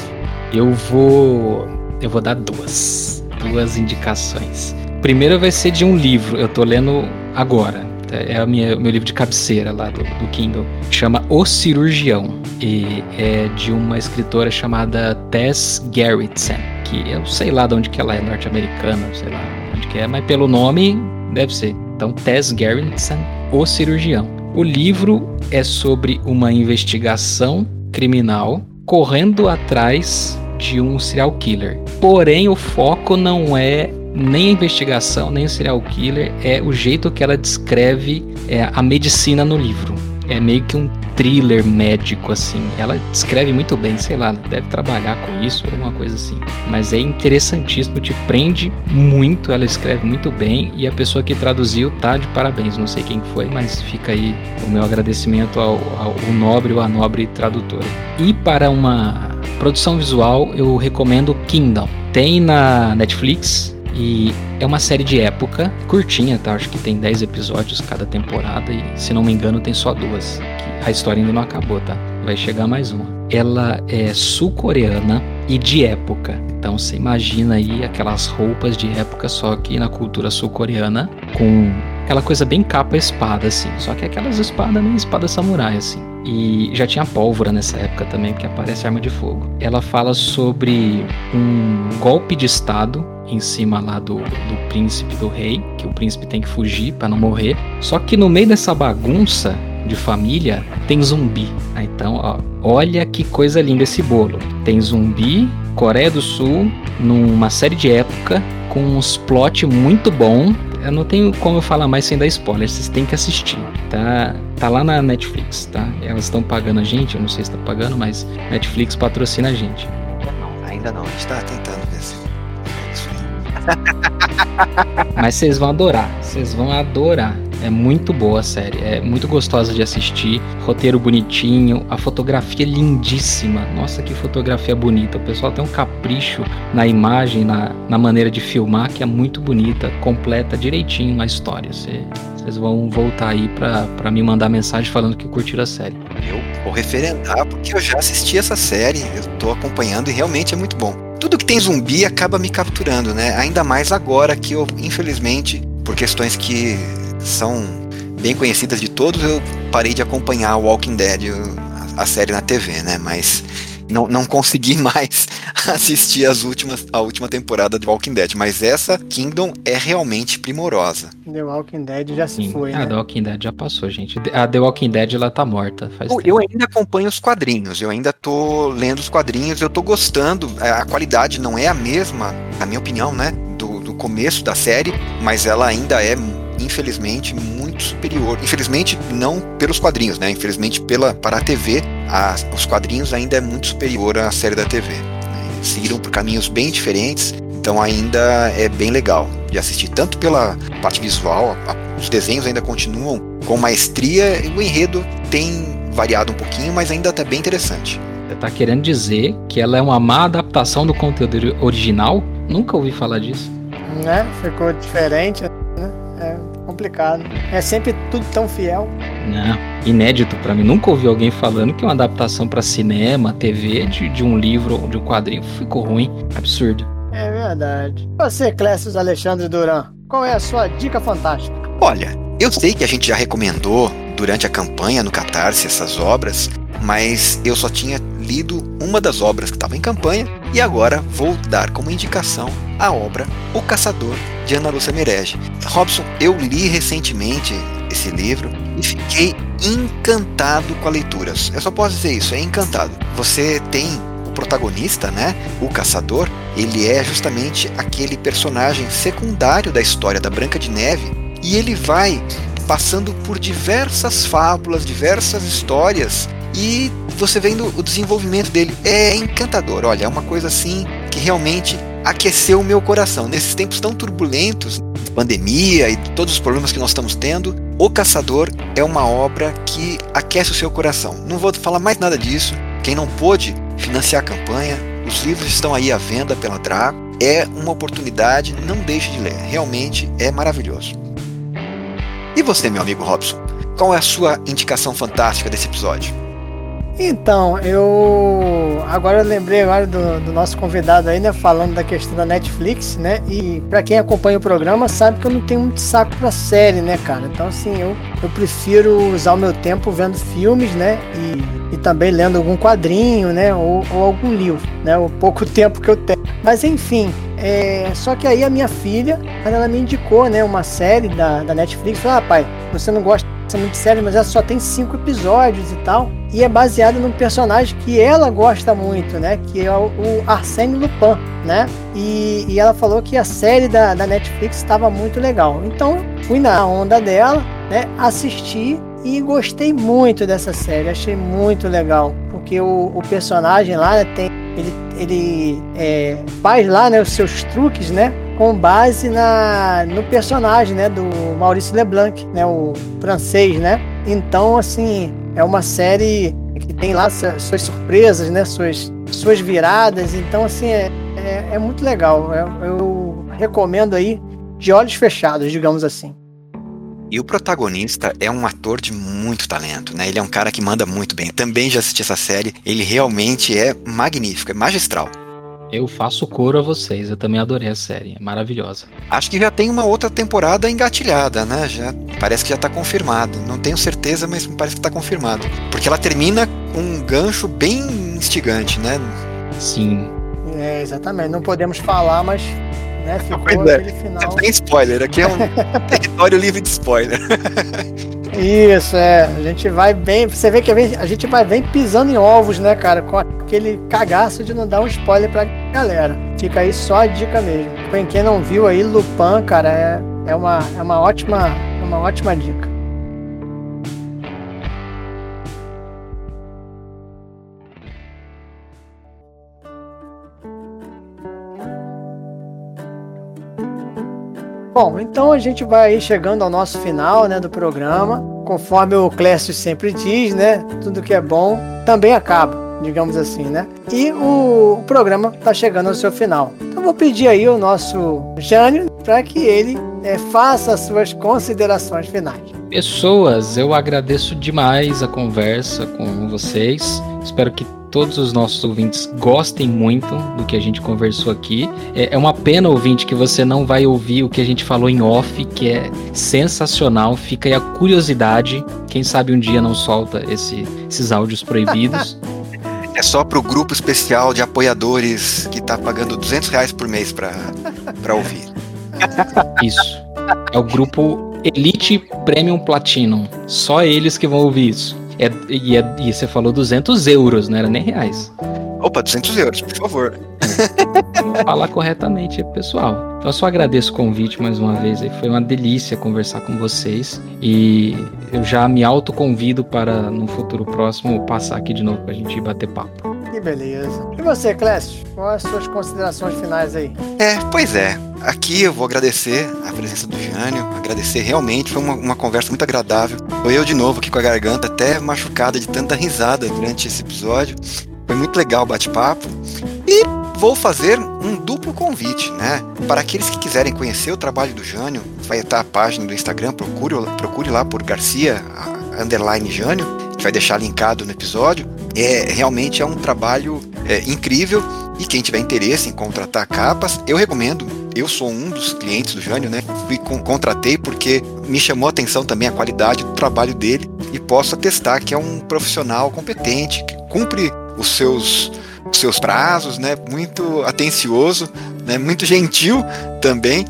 Eu vou. Eu vou dar duas. Duas indicações. Primeiro vai ser de um livro, eu tô lendo agora. É o meu livro de cabeceira lá do, do Kindle. Chama O Cirurgião. E é de uma escritora chamada Tess Gerritsen. Que eu sei lá de onde que ela é, norte-americana, sei lá onde que é, mas pelo nome deve ser. Então, Tess Gerritsen, O Cirurgião. O livro é sobre uma investigação criminal correndo atrás de um serial killer. Porém, o foco não é nem a investigação, nem o serial killer, é o jeito que ela descreve é, a medicina no livro. É meio que um thriller médico, assim. Ela descreve muito bem, sei lá, deve trabalhar com isso, alguma coisa assim. Mas é interessantíssimo, te prende muito, ela escreve muito bem e a pessoa que traduziu tá de parabéns. Não sei quem foi, mas fica aí o meu agradecimento ao, ao, nobre ou à nobre tradutora. E para uma produção visual, eu recomendo Kingdom. Tem na Netflix, e é uma série de época, curtinha, tá? Acho que tem 10 episódios cada temporada e, se não me engano, tem só duas. a história ainda não acabou, tá? Vai chegar mais uma. Ela é sul-coreana e de época. Então você imagina aí aquelas roupas de época, só que na cultura sul-coreana, com aquela coisa bem capa-espada, assim. Só que aquelas espadas meio espada samurai, assim. E já tinha pólvora nessa época também, porque aparece arma de fogo. Ela fala sobre um golpe de Estado em cima lá do, do príncipe, do rei, que o príncipe tem que fugir para não morrer. Só que no meio dessa bagunça de família tem zumbi. Ah, então, ó, olha que coisa linda esse bolo. Tem zumbi, Coreia do Sul, numa série de época, com uns plot muito bom. Eu não tenho como eu falar mais sem dar spoiler, vocês têm que assistir. Tá, tá lá na Netflix, tá? Elas estão pagando a gente, eu não sei se tá pagando, mas Netflix patrocina a gente. Não, ainda não, a gente tá tentando ver se Mas vocês vão adorar, vocês vão adorar. É muito boa a série, é muito gostosa de assistir. Roteiro bonitinho, a fotografia lindíssima. Nossa, que fotografia bonita. O pessoal tem um capricho na imagem, na, na maneira de filmar, que é muito bonita, completa direitinho a história. Vocês vão voltar aí pra, me mandar mensagem falando que curtiram a série. Eu vou referendar porque eu já assisti essa série, eu tô acompanhando e realmente é muito bom tudo que tem zumbi acaba me capturando, né? Ainda mais agora que eu, infelizmente, por questões que são bem conhecidas de todos, eu parei de acompanhar o Walking Dead, a série na TV, né? Mas não, não consegui mais assistir as últimas, a última temporada de Walking Dead, mas essa Kingdom é realmente primorosa. The Walking Dead já se Sim. foi, ah, né? The Walking Dead já passou, gente. A The Walking Dead ela tá morta. Faz eu, eu ainda acompanho os quadrinhos, eu ainda tô lendo os quadrinhos, eu tô gostando. A qualidade não é a mesma, na minha opinião, né? Do, do começo da série, mas ela ainda é infelizmente muito superior. Infelizmente não pelos quadrinhos, né? Infelizmente pela para a TV, a, os quadrinhos ainda é muito superior à série da TV. Né? Seguiram por caminhos bem diferentes, então ainda é bem legal de assistir tanto pela parte visual, a, os desenhos ainda continuam com maestria e o enredo tem variado um pouquinho, mas ainda está bem interessante. Você tá querendo dizer que ela é uma má adaptação do conteúdo original? Nunca ouvi falar disso. Né? Ficou diferente. É complicado. É sempre tudo tão fiel. Não, inédito para mim. Nunca ouvi alguém falando que uma adaptação para cinema, TV, de, de um livro ou de um quadrinho ficou ruim. Absurdo. É verdade. Você, Clécio Alexandre Duran, qual é a sua dica fantástica? Olha, eu sei que a gente já recomendou durante a campanha no Catarse essas obras, mas eu só tinha lido uma das obras que estava em campanha e agora vou dar como indicação a obra O Caçador de Ana Lúcia Merege. Robson, eu li recentemente esse livro e fiquei encantado com a leitura. Eu só posso dizer isso, é encantado. Você tem o protagonista, né, o caçador, ele é justamente aquele personagem secundário da história da Branca de Neve e ele vai passando por diversas fábulas, diversas histórias e você vendo o desenvolvimento dele. É encantador, olha, é uma coisa assim que realmente aqueceu o meu coração. Nesses tempos tão turbulentos, pandemia e todos os problemas que nós estamos tendo, O Caçador é uma obra que aquece o seu coração. Não vou falar mais nada disso. Quem não pôde financiar a campanha, os livros estão aí à venda pela Draco. É uma oportunidade, não deixe de ler. Realmente é maravilhoso. E você, meu amigo Robson? Qual é a sua indicação fantástica desse episódio? Então, eu agora eu lembrei agora do, do, nosso convidado aí, né, falando da questão da Netflix, né? E para quem acompanha o programa sabe que eu não tenho muito saco para série, né, cara? Então, assim, eu, eu prefiro usar o meu tempo vendo filmes, né? E, e também lendo algum quadrinho, né? Ou, ou algum livro, né? O pouco tempo que eu tenho. Mas enfim, é, só que aí a minha filha, ela me indicou, né, uma série da, da Netflix. Falou, ah, pai, você não gosta muito de série, mas ela só tem cinco episódios e tal. E é baseada num personagem que ela gosta muito, né? Que é o, o Arsène Lupin, né? E, e, ela falou que a série da, da Netflix estava muito legal. Então fui na onda dela, né? Assisti e gostei muito dessa série. Achei muito legal. Porque o, o personagem lá né, tem. Ele, ele é, faz lá né, os seus truques, né? Com base na, no personagem, né, do Maurício Leblanc, né, o francês, né? Então, assim, é uma série que tem lá suas surpresas, né, suas, suas viradas. Então, assim, é, é, é muito legal. Eu, eu recomendo aí de olhos fechados, digamos assim. E o protagonista é um ator de muito talento, né? Ele é um cara que manda muito bem. Também já assisti essa série. Ele realmente é magnífico, é magistral. Eu faço coro a vocês, eu também adorei a série, é maravilhosa. Acho que já tem uma outra temporada engatilhada, né? Já parece que já tá confirmado. Não tenho certeza, mas parece que tá confirmado. Porque ela termina com um gancho bem instigante, né? Sim. É, exatamente. Não podemos falar, mas né, ficou pois é. final. Tem spoiler, aqui é um território livre de spoiler. Isso, é. A gente vai bem. Você vê que a gente vai bem pisando em ovos, né, cara? Com aquele cagaço de não dar um spoiler pra galera. Fica aí só a dica mesmo. Pra quem não viu aí, Lupin, cara, é, é, uma, é uma, ótima, uma ótima dica. Bom, então a gente vai aí chegando ao nosso final, né, do programa. Conforme o Clécio sempre diz, né, tudo que é bom também acaba, digamos assim, né? E o, o programa está chegando ao seu final. Então vou pedir aí o nosso Jânio para que ele é, faça as suas considerações finais. Pessoas, eu agradeço demais a conversa com vocês. Espero que todos os nossos ouvintes gostem muito do que a gente conversou aqui. É, é, uma pena, ouvinte, que você não vai ouvir o que a gente falou em off, que é sensacional. Fica aí a curiosidade. Quem sabe um dia não solta esse, esses áudios proibidos. É só pro grupo especial de apoiadores que tá pagando 200 reais por mês para ouvir. Isso. É o grupo Elite Premium Platinum. Só eles que vão ouvir isso. É, e, é, e você falou 200 euros, não era nem reais. Opa, 200 euros, por favor. Falar corretamente, pessoal. Então, eu só agradeço o convite mais uma vez. Foi uma delícia conversar com vocês. E eu já me autoconvido para, no futuro próximo, passar aqui de novo para a gente bater papo. Que beleza. E você, Clécio? Quais as suas considerações finais aí? É, pois é. Aqui eu vou agradecer a presença do Jânio, agradecer realmente, foi uma, uma conversa muito agradável. Foi eu de novo aqui com a garganta até machucada de tanta risada durante esse episódio. Foi muito legal o bate-papo. E vou fazer um duplo convite, né? Para aqueles que quiserem conhecer o trabalho do Jânio, vai estar a página do Instagram, procure, procure lá por Garcia underline Jânio, vai deixar linkado no episódio. É realmente é um trabalho é, incrível e quem tiver interesse em contratar capas, eu recomendo eu sou um dos clientes do Jânio, né? Fui contratei porque me chamou a atenção também a qualidade do trabalho dele e posso atestar que é um profissional competente, que cumpre os seus os seus prazos, né? Muito atencioso, né? Muito gentil também.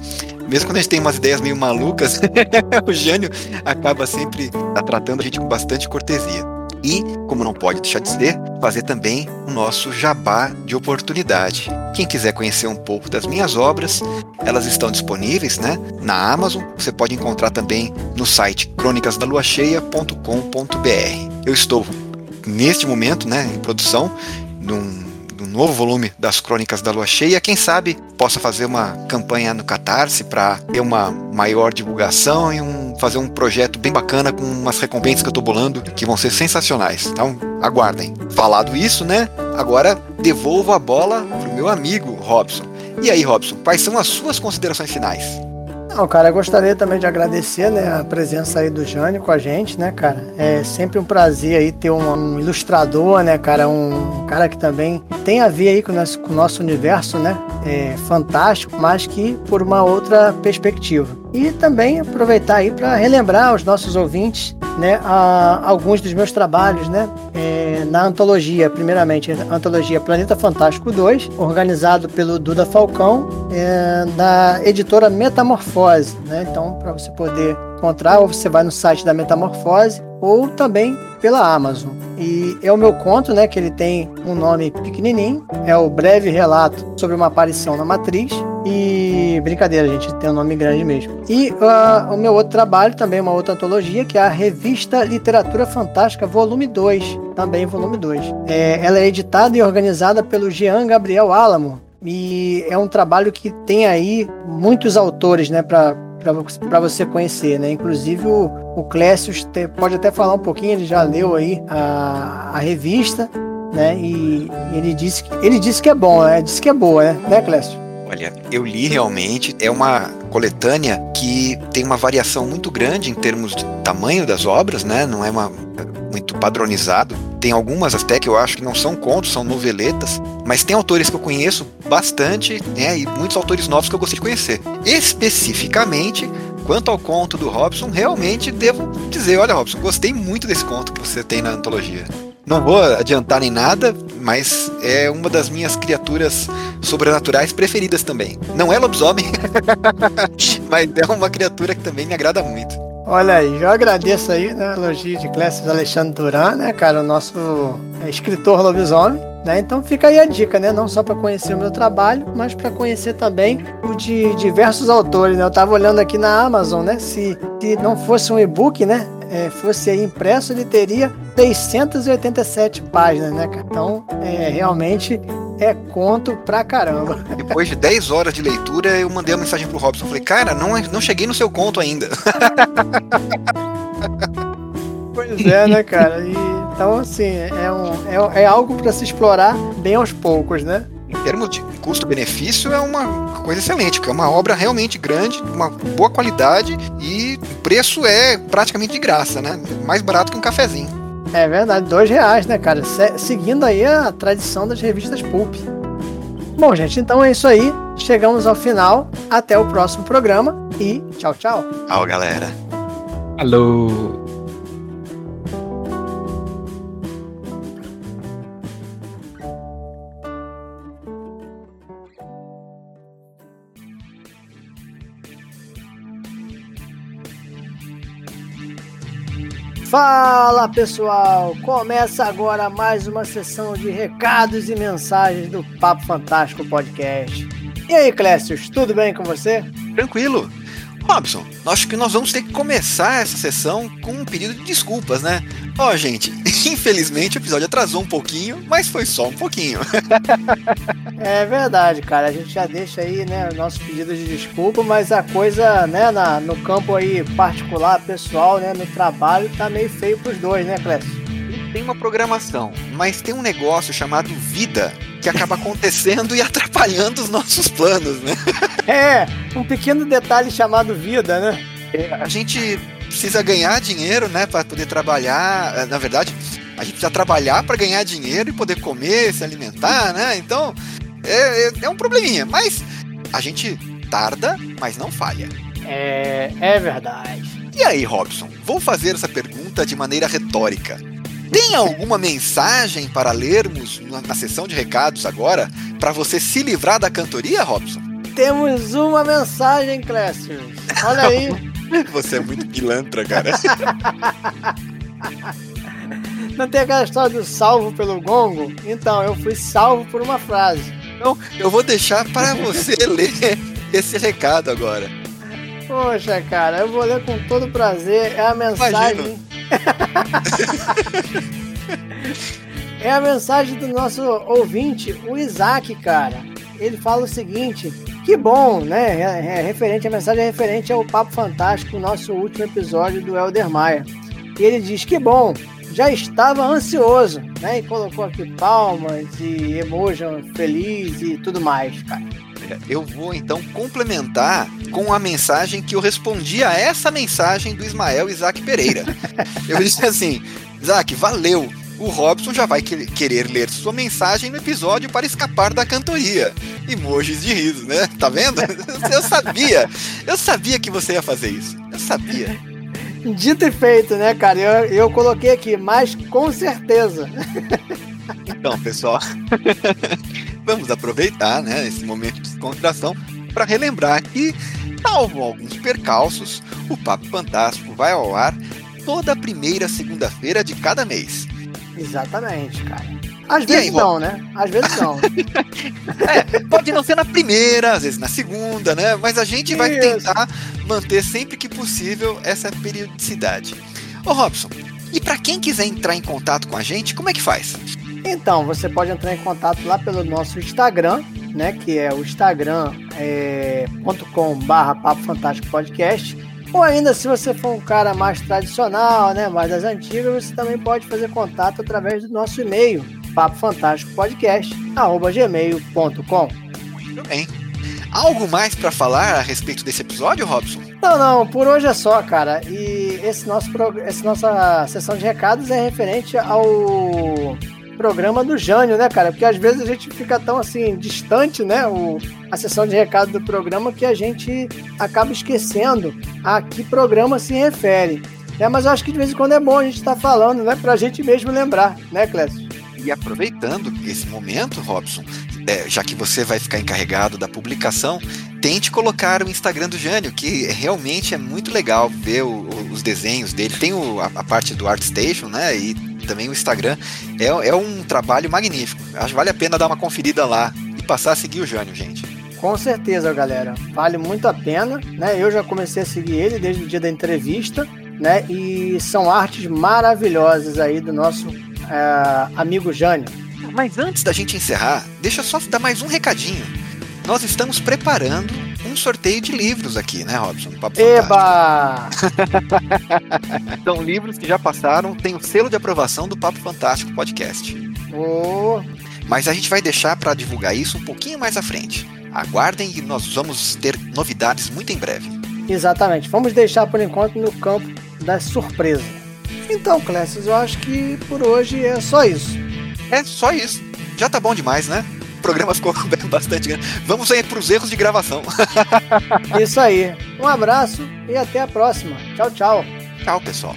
Mesmo quando a gente tem umas ideias meio malucas, o Jânio acaba sempre tratando a gente com bastante cortesia. E, como não pode deixar de ser, fazer também o nosso jabá de oportunidade. Quem quiser conhecer um pouco das minhas obras, elas estão disponíveis né, na Amazon. Você pode encontrar também no site crônicasdaluacheia.com.br. Eu estou neste momento né, em produção num novo volume das Crônicas da Lua Cheia. Quem sabe possa fazer uma campanha no Catarse para ter uma maior divulgação e um, fazer um projeto bem bacana com umas recompensas que eu estou bolando que vão ser sensacionais. Então, aguardem. Falado isso, né? Agora devolvo a bola pro meu amigo Robson. E aí, Robson, quais são as suas considerações finais? Não, cara, eu gostaria também de agradecer, né, a presença aí do Jânio com a gente, né, cara? É sempre um prazer aí ter um, um ilustrador, né, cara? Um cara que também tem a ver aí com o nosso, com o nosso universo, né? É fantástico, mas que por uma outra perspectiva. E também aproveitar aí para relembrar aos nossos ouvintes né, a, alguns dos meus trabalhos né, é, na antologia, primeiramente, a antologia Planeta Fantástico 2, organizado pelo Duda Falcão, é, da editora Metamorfose. Né? Então, para você poder encontrar, ou você vai no site da Metamorfose, ou também pela Amazon. E é o meu conto, né, que ele tem um nome pequenininho, é o breve relato sobre uma aparição na matriz, e brincadeira, gente, tem um nome grande mesmo. E uh, o meu outro trabalho, também uma outra antologia, que é a Revista Literatura Fantástica, volume 2. Também volume 2. É, ela é editada e organizada pelo Jean Gabriel Álamo. E é um trabalho que tem aí muitos autores, né, para para você conhecer, né? Inclusive o, o Clécio pode até falar um pouquinho, ele já leu aí a, a revista, né? E, e ele disse que ele disse que é bom, né? Disse que é boa, né? Né, Clécio? Olha, eu li realmente, é uma coletânea que tem uma variação muito grande em termos de tamanho das obras, né? Não é uma muito padronizado. Tem algumas até que eu acho que não são contos, são noveletas, mas tem autores que eu conheço bastante, né? E muitos autores novos que eu gostaria de conhecer. Especificamente, quanto ao conto do Robson, realmente devo dizer, olha, Robson, gostei muito desse conto que você tem na antologia. Não vou adiantar nem nada, mas é uma das minhas criaturas sobrenaturais preferidas também. Não é lobisomem, mas é uma criatura que também me agrada muito. Olha aí, eu agradeço aí, né, elogio de Clécio Alexandre Duran, né, cara, o nosso é, escritor lobisomem, né? Então fica aí a dica, né, não só para conhecer o meu trabalho, mas para conhecer também o de diversos autores, né? Eu tava olhando aqui na Amazon, né, se, se não fosse um e-book, né, é, fosse impresso, ele teria 687 páginas, né, cara? Então, é, realmente é conto pra caramba. Depois de 10 horas de leitura, eu mandei uma mensagem pro Robson. Falei, cara, não, não cheguei no seu conto ainda. pois é, né, cara? E, então, assim, é, um, é, é algo para se explorar bem aos poucos, né? Em termos de custo-benefício, é uma coisa excelente, porque é uma obra realmente grande, uma boa qualidade e o preço é praticamente de graça, né? Mais barato que um cafezinho. É verdade, dois reais, né, cara? Se seguindo aí a tradição das revistas Pulp. Bom, gente, então é isso aí. Chegamos ao final. Até o próximo programa e tchau, tchau. Tchau, galera. Alô. Fala pessoal! Começa agora mais uma sessão de recados e mensagens do Papo Fantástico Podcast. E aí, Clécius, tudo bem com você? Tranquilo. Robson, acho que nós vamos ter que começar essa sessão com um pedido de desculpas, né? Ó, oh, gente, infelizmente o episódio atrasou um pouquinho, mas foi só um pouquinho. é verdade, cara. A gente já deixa aí, né, o nosso pedido de desculpa, mas a coisa, né, na, no campo aí particular, pessoal, né, no trabalho, tá meio feio pros dois, né, Clécio? Tem uma programação, mas tem um negócio chamado vida que acaba acontecendo e atrapalhando os nossos planos, né? É, um pequeno detalhe chamado vida, né? É, a gente precisa ganhar dinheiro, né, para poder trabalhar. É, na verdade, a gente precisa trabalhar para ganhar dinheiro e poder comer, se alimentar, né? Então, é, é, é um probleminha. Mas a gente tarda, mas não falha. É, é verdade. E aí, Robson, vou fazer essa pergunta de maneira retórica. Tem alguma mensagem para lermos na, na sessão de recados agora para você se livrar da cantoria, Robson? Temos uma mensagem, Clécio. Olha aí. Você é muito pilantra, cara. Não tem aquela história do salvo pelo gongo? Então, eu fui salvo por uma frase. Então, eu vou deixar para você ler esse recado agora. Poxa, cara, eu vou ler com todo prazer. É a mensagem. é a mensagem do nosso ouvinte, o Isaac, cara. Ele fala o seguinte: que bom, né? É, é referente, a mensagem é referente ao Papo Fantástico, nosso último episódio do Elder Maia. E ele diz que bom, já estava ansioso, né? E colocou aqui palmas e emoji feliz e tudo mais, cara. Eu vou então complementar com a mensagem que eu respondi a essa mensagem do Ismael Isaac Pereira. Eu disse assim: Isaac, valeu. O Robson já vai que querer ler sua mensagem no episódio para escapar da cantoria. Emojis de riso, né? Tá vendo? Eu sabia. Eu sabia que você ia fazer isso. Eu sabia. Dito e feito, né, cara? Eu, eu coloquei aqui, mas com certeza. Então, pessoal, vamos aproveitar né, esse momento de descontração para relembrar que, salvo alguns percalços, o Papo Fantástico vai ao ar toda primeira segunda-feira de cada mês. Exatamente, cara. Às e vezes aí, não, né? Às vezes não. é, pode não ser na primeira, às vezes na segunda, né? Mas a gente Isso. vai tentar manter sempre que possível essa periodicidade. Ô Robson, e para quem quiser entrar em contato com a gente, como é que faz? Então, você pode entrar em contato lá pelo nosso Instagram, né? Que é o instagram.com é, barra Papo Fantástico Podcast. Ou ainda, se você for um cara mais tradicional, né, mais das antigas, você também pode fazer contato através do nosso e-mail, papofantásticopodcast@gmail.com. Muito bem. Algo mais para falar a respeito desse episódio, Robson? Não, não, por hoje é só, cara. E esse nosso essa nossa sessão de recados é referente ao programa do Jânio, né, cara? Porque às vezes a gente fica tão assim distante, né, o, a sessão de recado do programa que a gente acaba esquecendo a que programa se refere. É, mas eu acho que de vez em quando é bom a gente estar tá falando, né, pra gente mesmo lembrar, né, Clécio? E aproveitando esse momento, Robson, é, já que você vai ficar encarregado da publicação, tente colocar o Instagram do Jânio, que realmente é muito legal ver o, os desenhos dele. Tem o, a, a, parte do ArtStation, né? E também o Instagram. É, é um trabalho magnífico. Acho que vale a pena dar uma conferida lá e passar a seguir o Jânio, gente. Com certeza, galera. Vale muito a pena, né? Eu já comecei a seguir ele desde o dia da entrevista, né? E são artes maravilhosas aí do nosso é, amigo Jânio. Mas antes da gente encerrar, deixa eu só dar mais um recadinho. Nós estamos preparando um sorteio de livros aqui, né, Robson? Papo Eba! São livros que já passaram, tem o selo de aprovação do Papo Fantástico Podcast. Oh. Mas a gente vai deixar para divulgar isso um pouquinho mais à frente. Aguardem e nós vamos ter novidades muito em breve. Exatamente. Vamos deixar por enquanto no campo da surpresa. Então, Clécio, eu acho que por hoje é só isso. É só isso. Já tá bom demais, né? Programa ficou bastante grande. Vamos aí pros erros de gravação. isso aí. Um abraço e até a próxima. Tchau, tchau. Tchau, pessoal.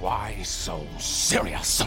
Why so serious?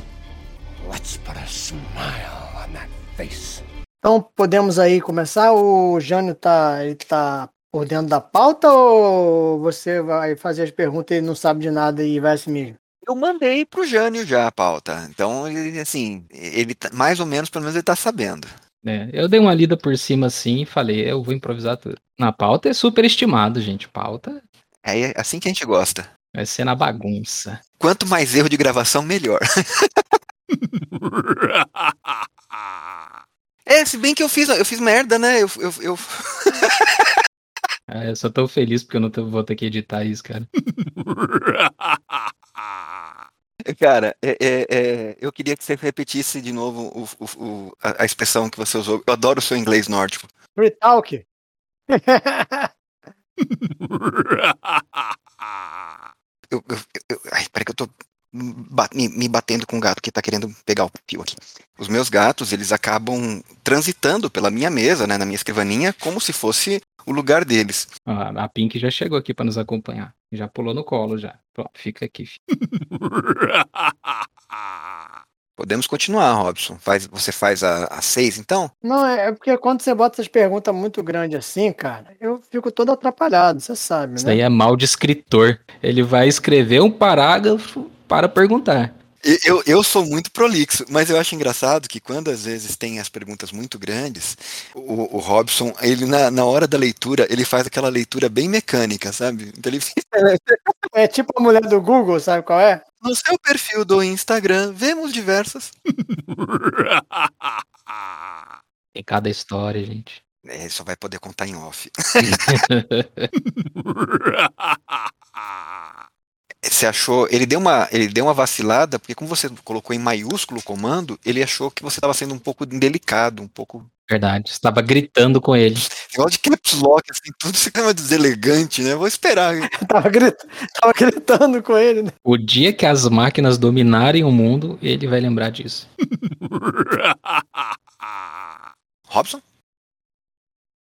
Let's put a smile on that face. Então podemos aí começar. O Jânio tá, ele tá por dentro da pauta ou você vai fazer as perguntas e não sabe de nada e vai assim mesmo? Eu mandei pro Jânio já a pauta. Então, ele, assim, ele tá, mais ou menos, pelo menos ele tá sabendo. É, eu dei uma lida por cima assim e falei, eu vou improvisar tudo. Na pauta é super estimado, gente. Pauta. É assim que a gente gosta. Vai ser na bagunça. Quanto mais erro de gravação, melhor. é, se bem que eu fiz, eu fiz merda, né? Eu. eu, eu... ah, eu só tô feliz porque eu não vou ter que editar isso, cara. Cara, é, é, é, eu queria que você repetisse de novo o, o, o, a, a, expressão que você usou. Eu adoro o seu inglês nórdico. Free talk. eu, eu, eu, ai, peraí que eu tô me, me batendo com o gato que tá querendo pegar o fio aqui. Os meus gatos, eles acabam transitando pela minha mesa, né, na minha escrivaninha, como se fosse o lugar deles. Ah, a Pink já chegou aqui para nos acompanhar. Já pulou no colo já. Pronto, fica aqui. Podemos continuar, Robson. Faz, você faz a, a seis, então? Não, é, é porque quando você bota essas perguntas muito grandes assim, cara, eu fico todo atrapalhado, você sabe, né? Isso aí é mal de escritor. Ele vai escrever um parágrafo para perguntar. Eu, eu sou muito prolixo, mas eu acho engraçado que quando às vezes tem as perguntas muito grandes, o, o Robson, ele na, na hora da leitura, ele faz aquela leitura bem mecânica, sabe? Então ele é, é tipo a mulher do Google, sabe qual é? No seu perfil do Instagram, vemos diversas. Tem cada história, gente. É, só vai poder contar em off. Você achou. Ele deu uma, ele deu uma vacilada, porque como você colocou em maiúsculo o comando, ele achou que você estava sendo um pouco indelicado, um pouco. Verdade. Estava gritando com ele. Igual de caps lock, assim, tudo fica mais deselegante, né? Vou esperar. tava, grit... tava gritando com ele, né? O dia que as máquinas dominarem o mundo, ele vai lembrar disso. Robson?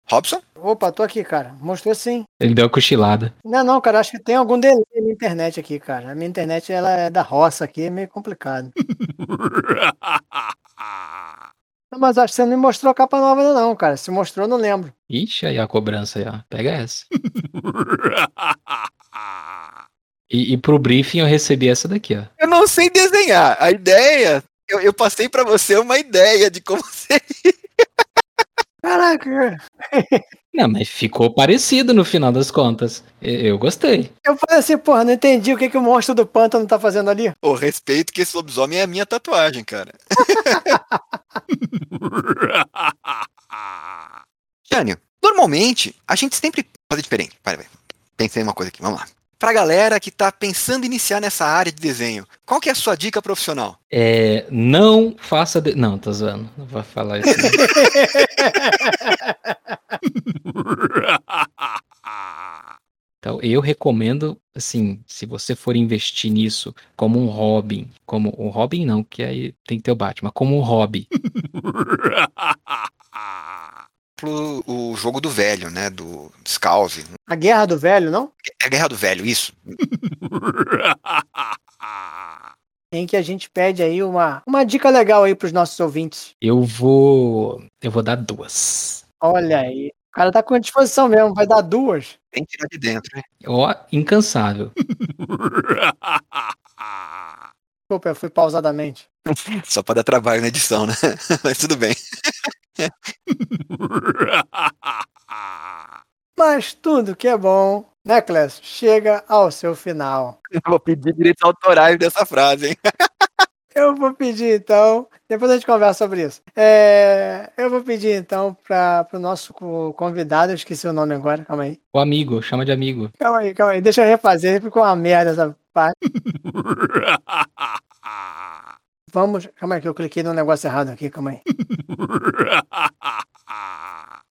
Robson? Opa, tô aqui, cara. Mostrou sim. Ele deu uma cochilada. Não, não, cara, acho que tem algum delay na internet aqui, cara. A minha internet, ela é da roça aqui, é meio complicado. Mas acho que você não me mostrou a capa nova ainda não, cara. Se mostrou, não lembro. Ixi, aí a cobrança aí, ó. Pega essa. e, e pro briefing eu recebi essa daqui, ó. Eu não sei desenhar. A ideia, eu, eu passei para você uma ideia de como seria. Caraca, Não, mas ficou parecido no final das contas. Eu, gostei. Eu falei assim, porra, não entendi o que, que o monstro do pântano tá fazendo ali. Pô, respeito que esse lobisomem é a minha tatuagem, cara. Jânio, normalmente a gente sempre faz diferente. Vai, vai. Pensei em uma coisa aqui, vamos lá. Pra galera que tá pensando em iniciar nessa área de desenho, qual que é a sua dica profissional? É, não faça. De... Não, tô zoando. Não vou falar isso. Então, eu recomendo, assim, se você for investir nisso como um hobby, como um hobby não, que aí tem que ter o Batman, como um hobby. o jogo do velho, né? Do Scouse. A Guerra do Velho, não? É a Guerra do Velho, isso. em que a gente pede aí uma, uma dica legal aí pros nossos ouvintes. Eu vou. Eu vou dar duas. Olha aí. O cara tá com disposição mesmo, vai dar duas. Tem que tirar de dentro, né? Ó, incansável. Desculpa, eu fui pausadamente. Só pra dar trabalho na edição, né? Mas tudo bem. Mas tudo que é bom, né, Clécio? Chega ao seu final. Eu vou pedir direitos autorais dessa frase, hein? Eu vou pedir então, depois a gente conversa sobre isso. É, eu vou pedir então para o nosso convidado, eu esqueci o nome agora, calma aí. O amigo, chama de amigo. Calma aí, calma aí, deixa eu refazer, ficou uma merda essa parte. Vamos. Calma aí, que eu cliquei no negócio errado aqui, calma aí.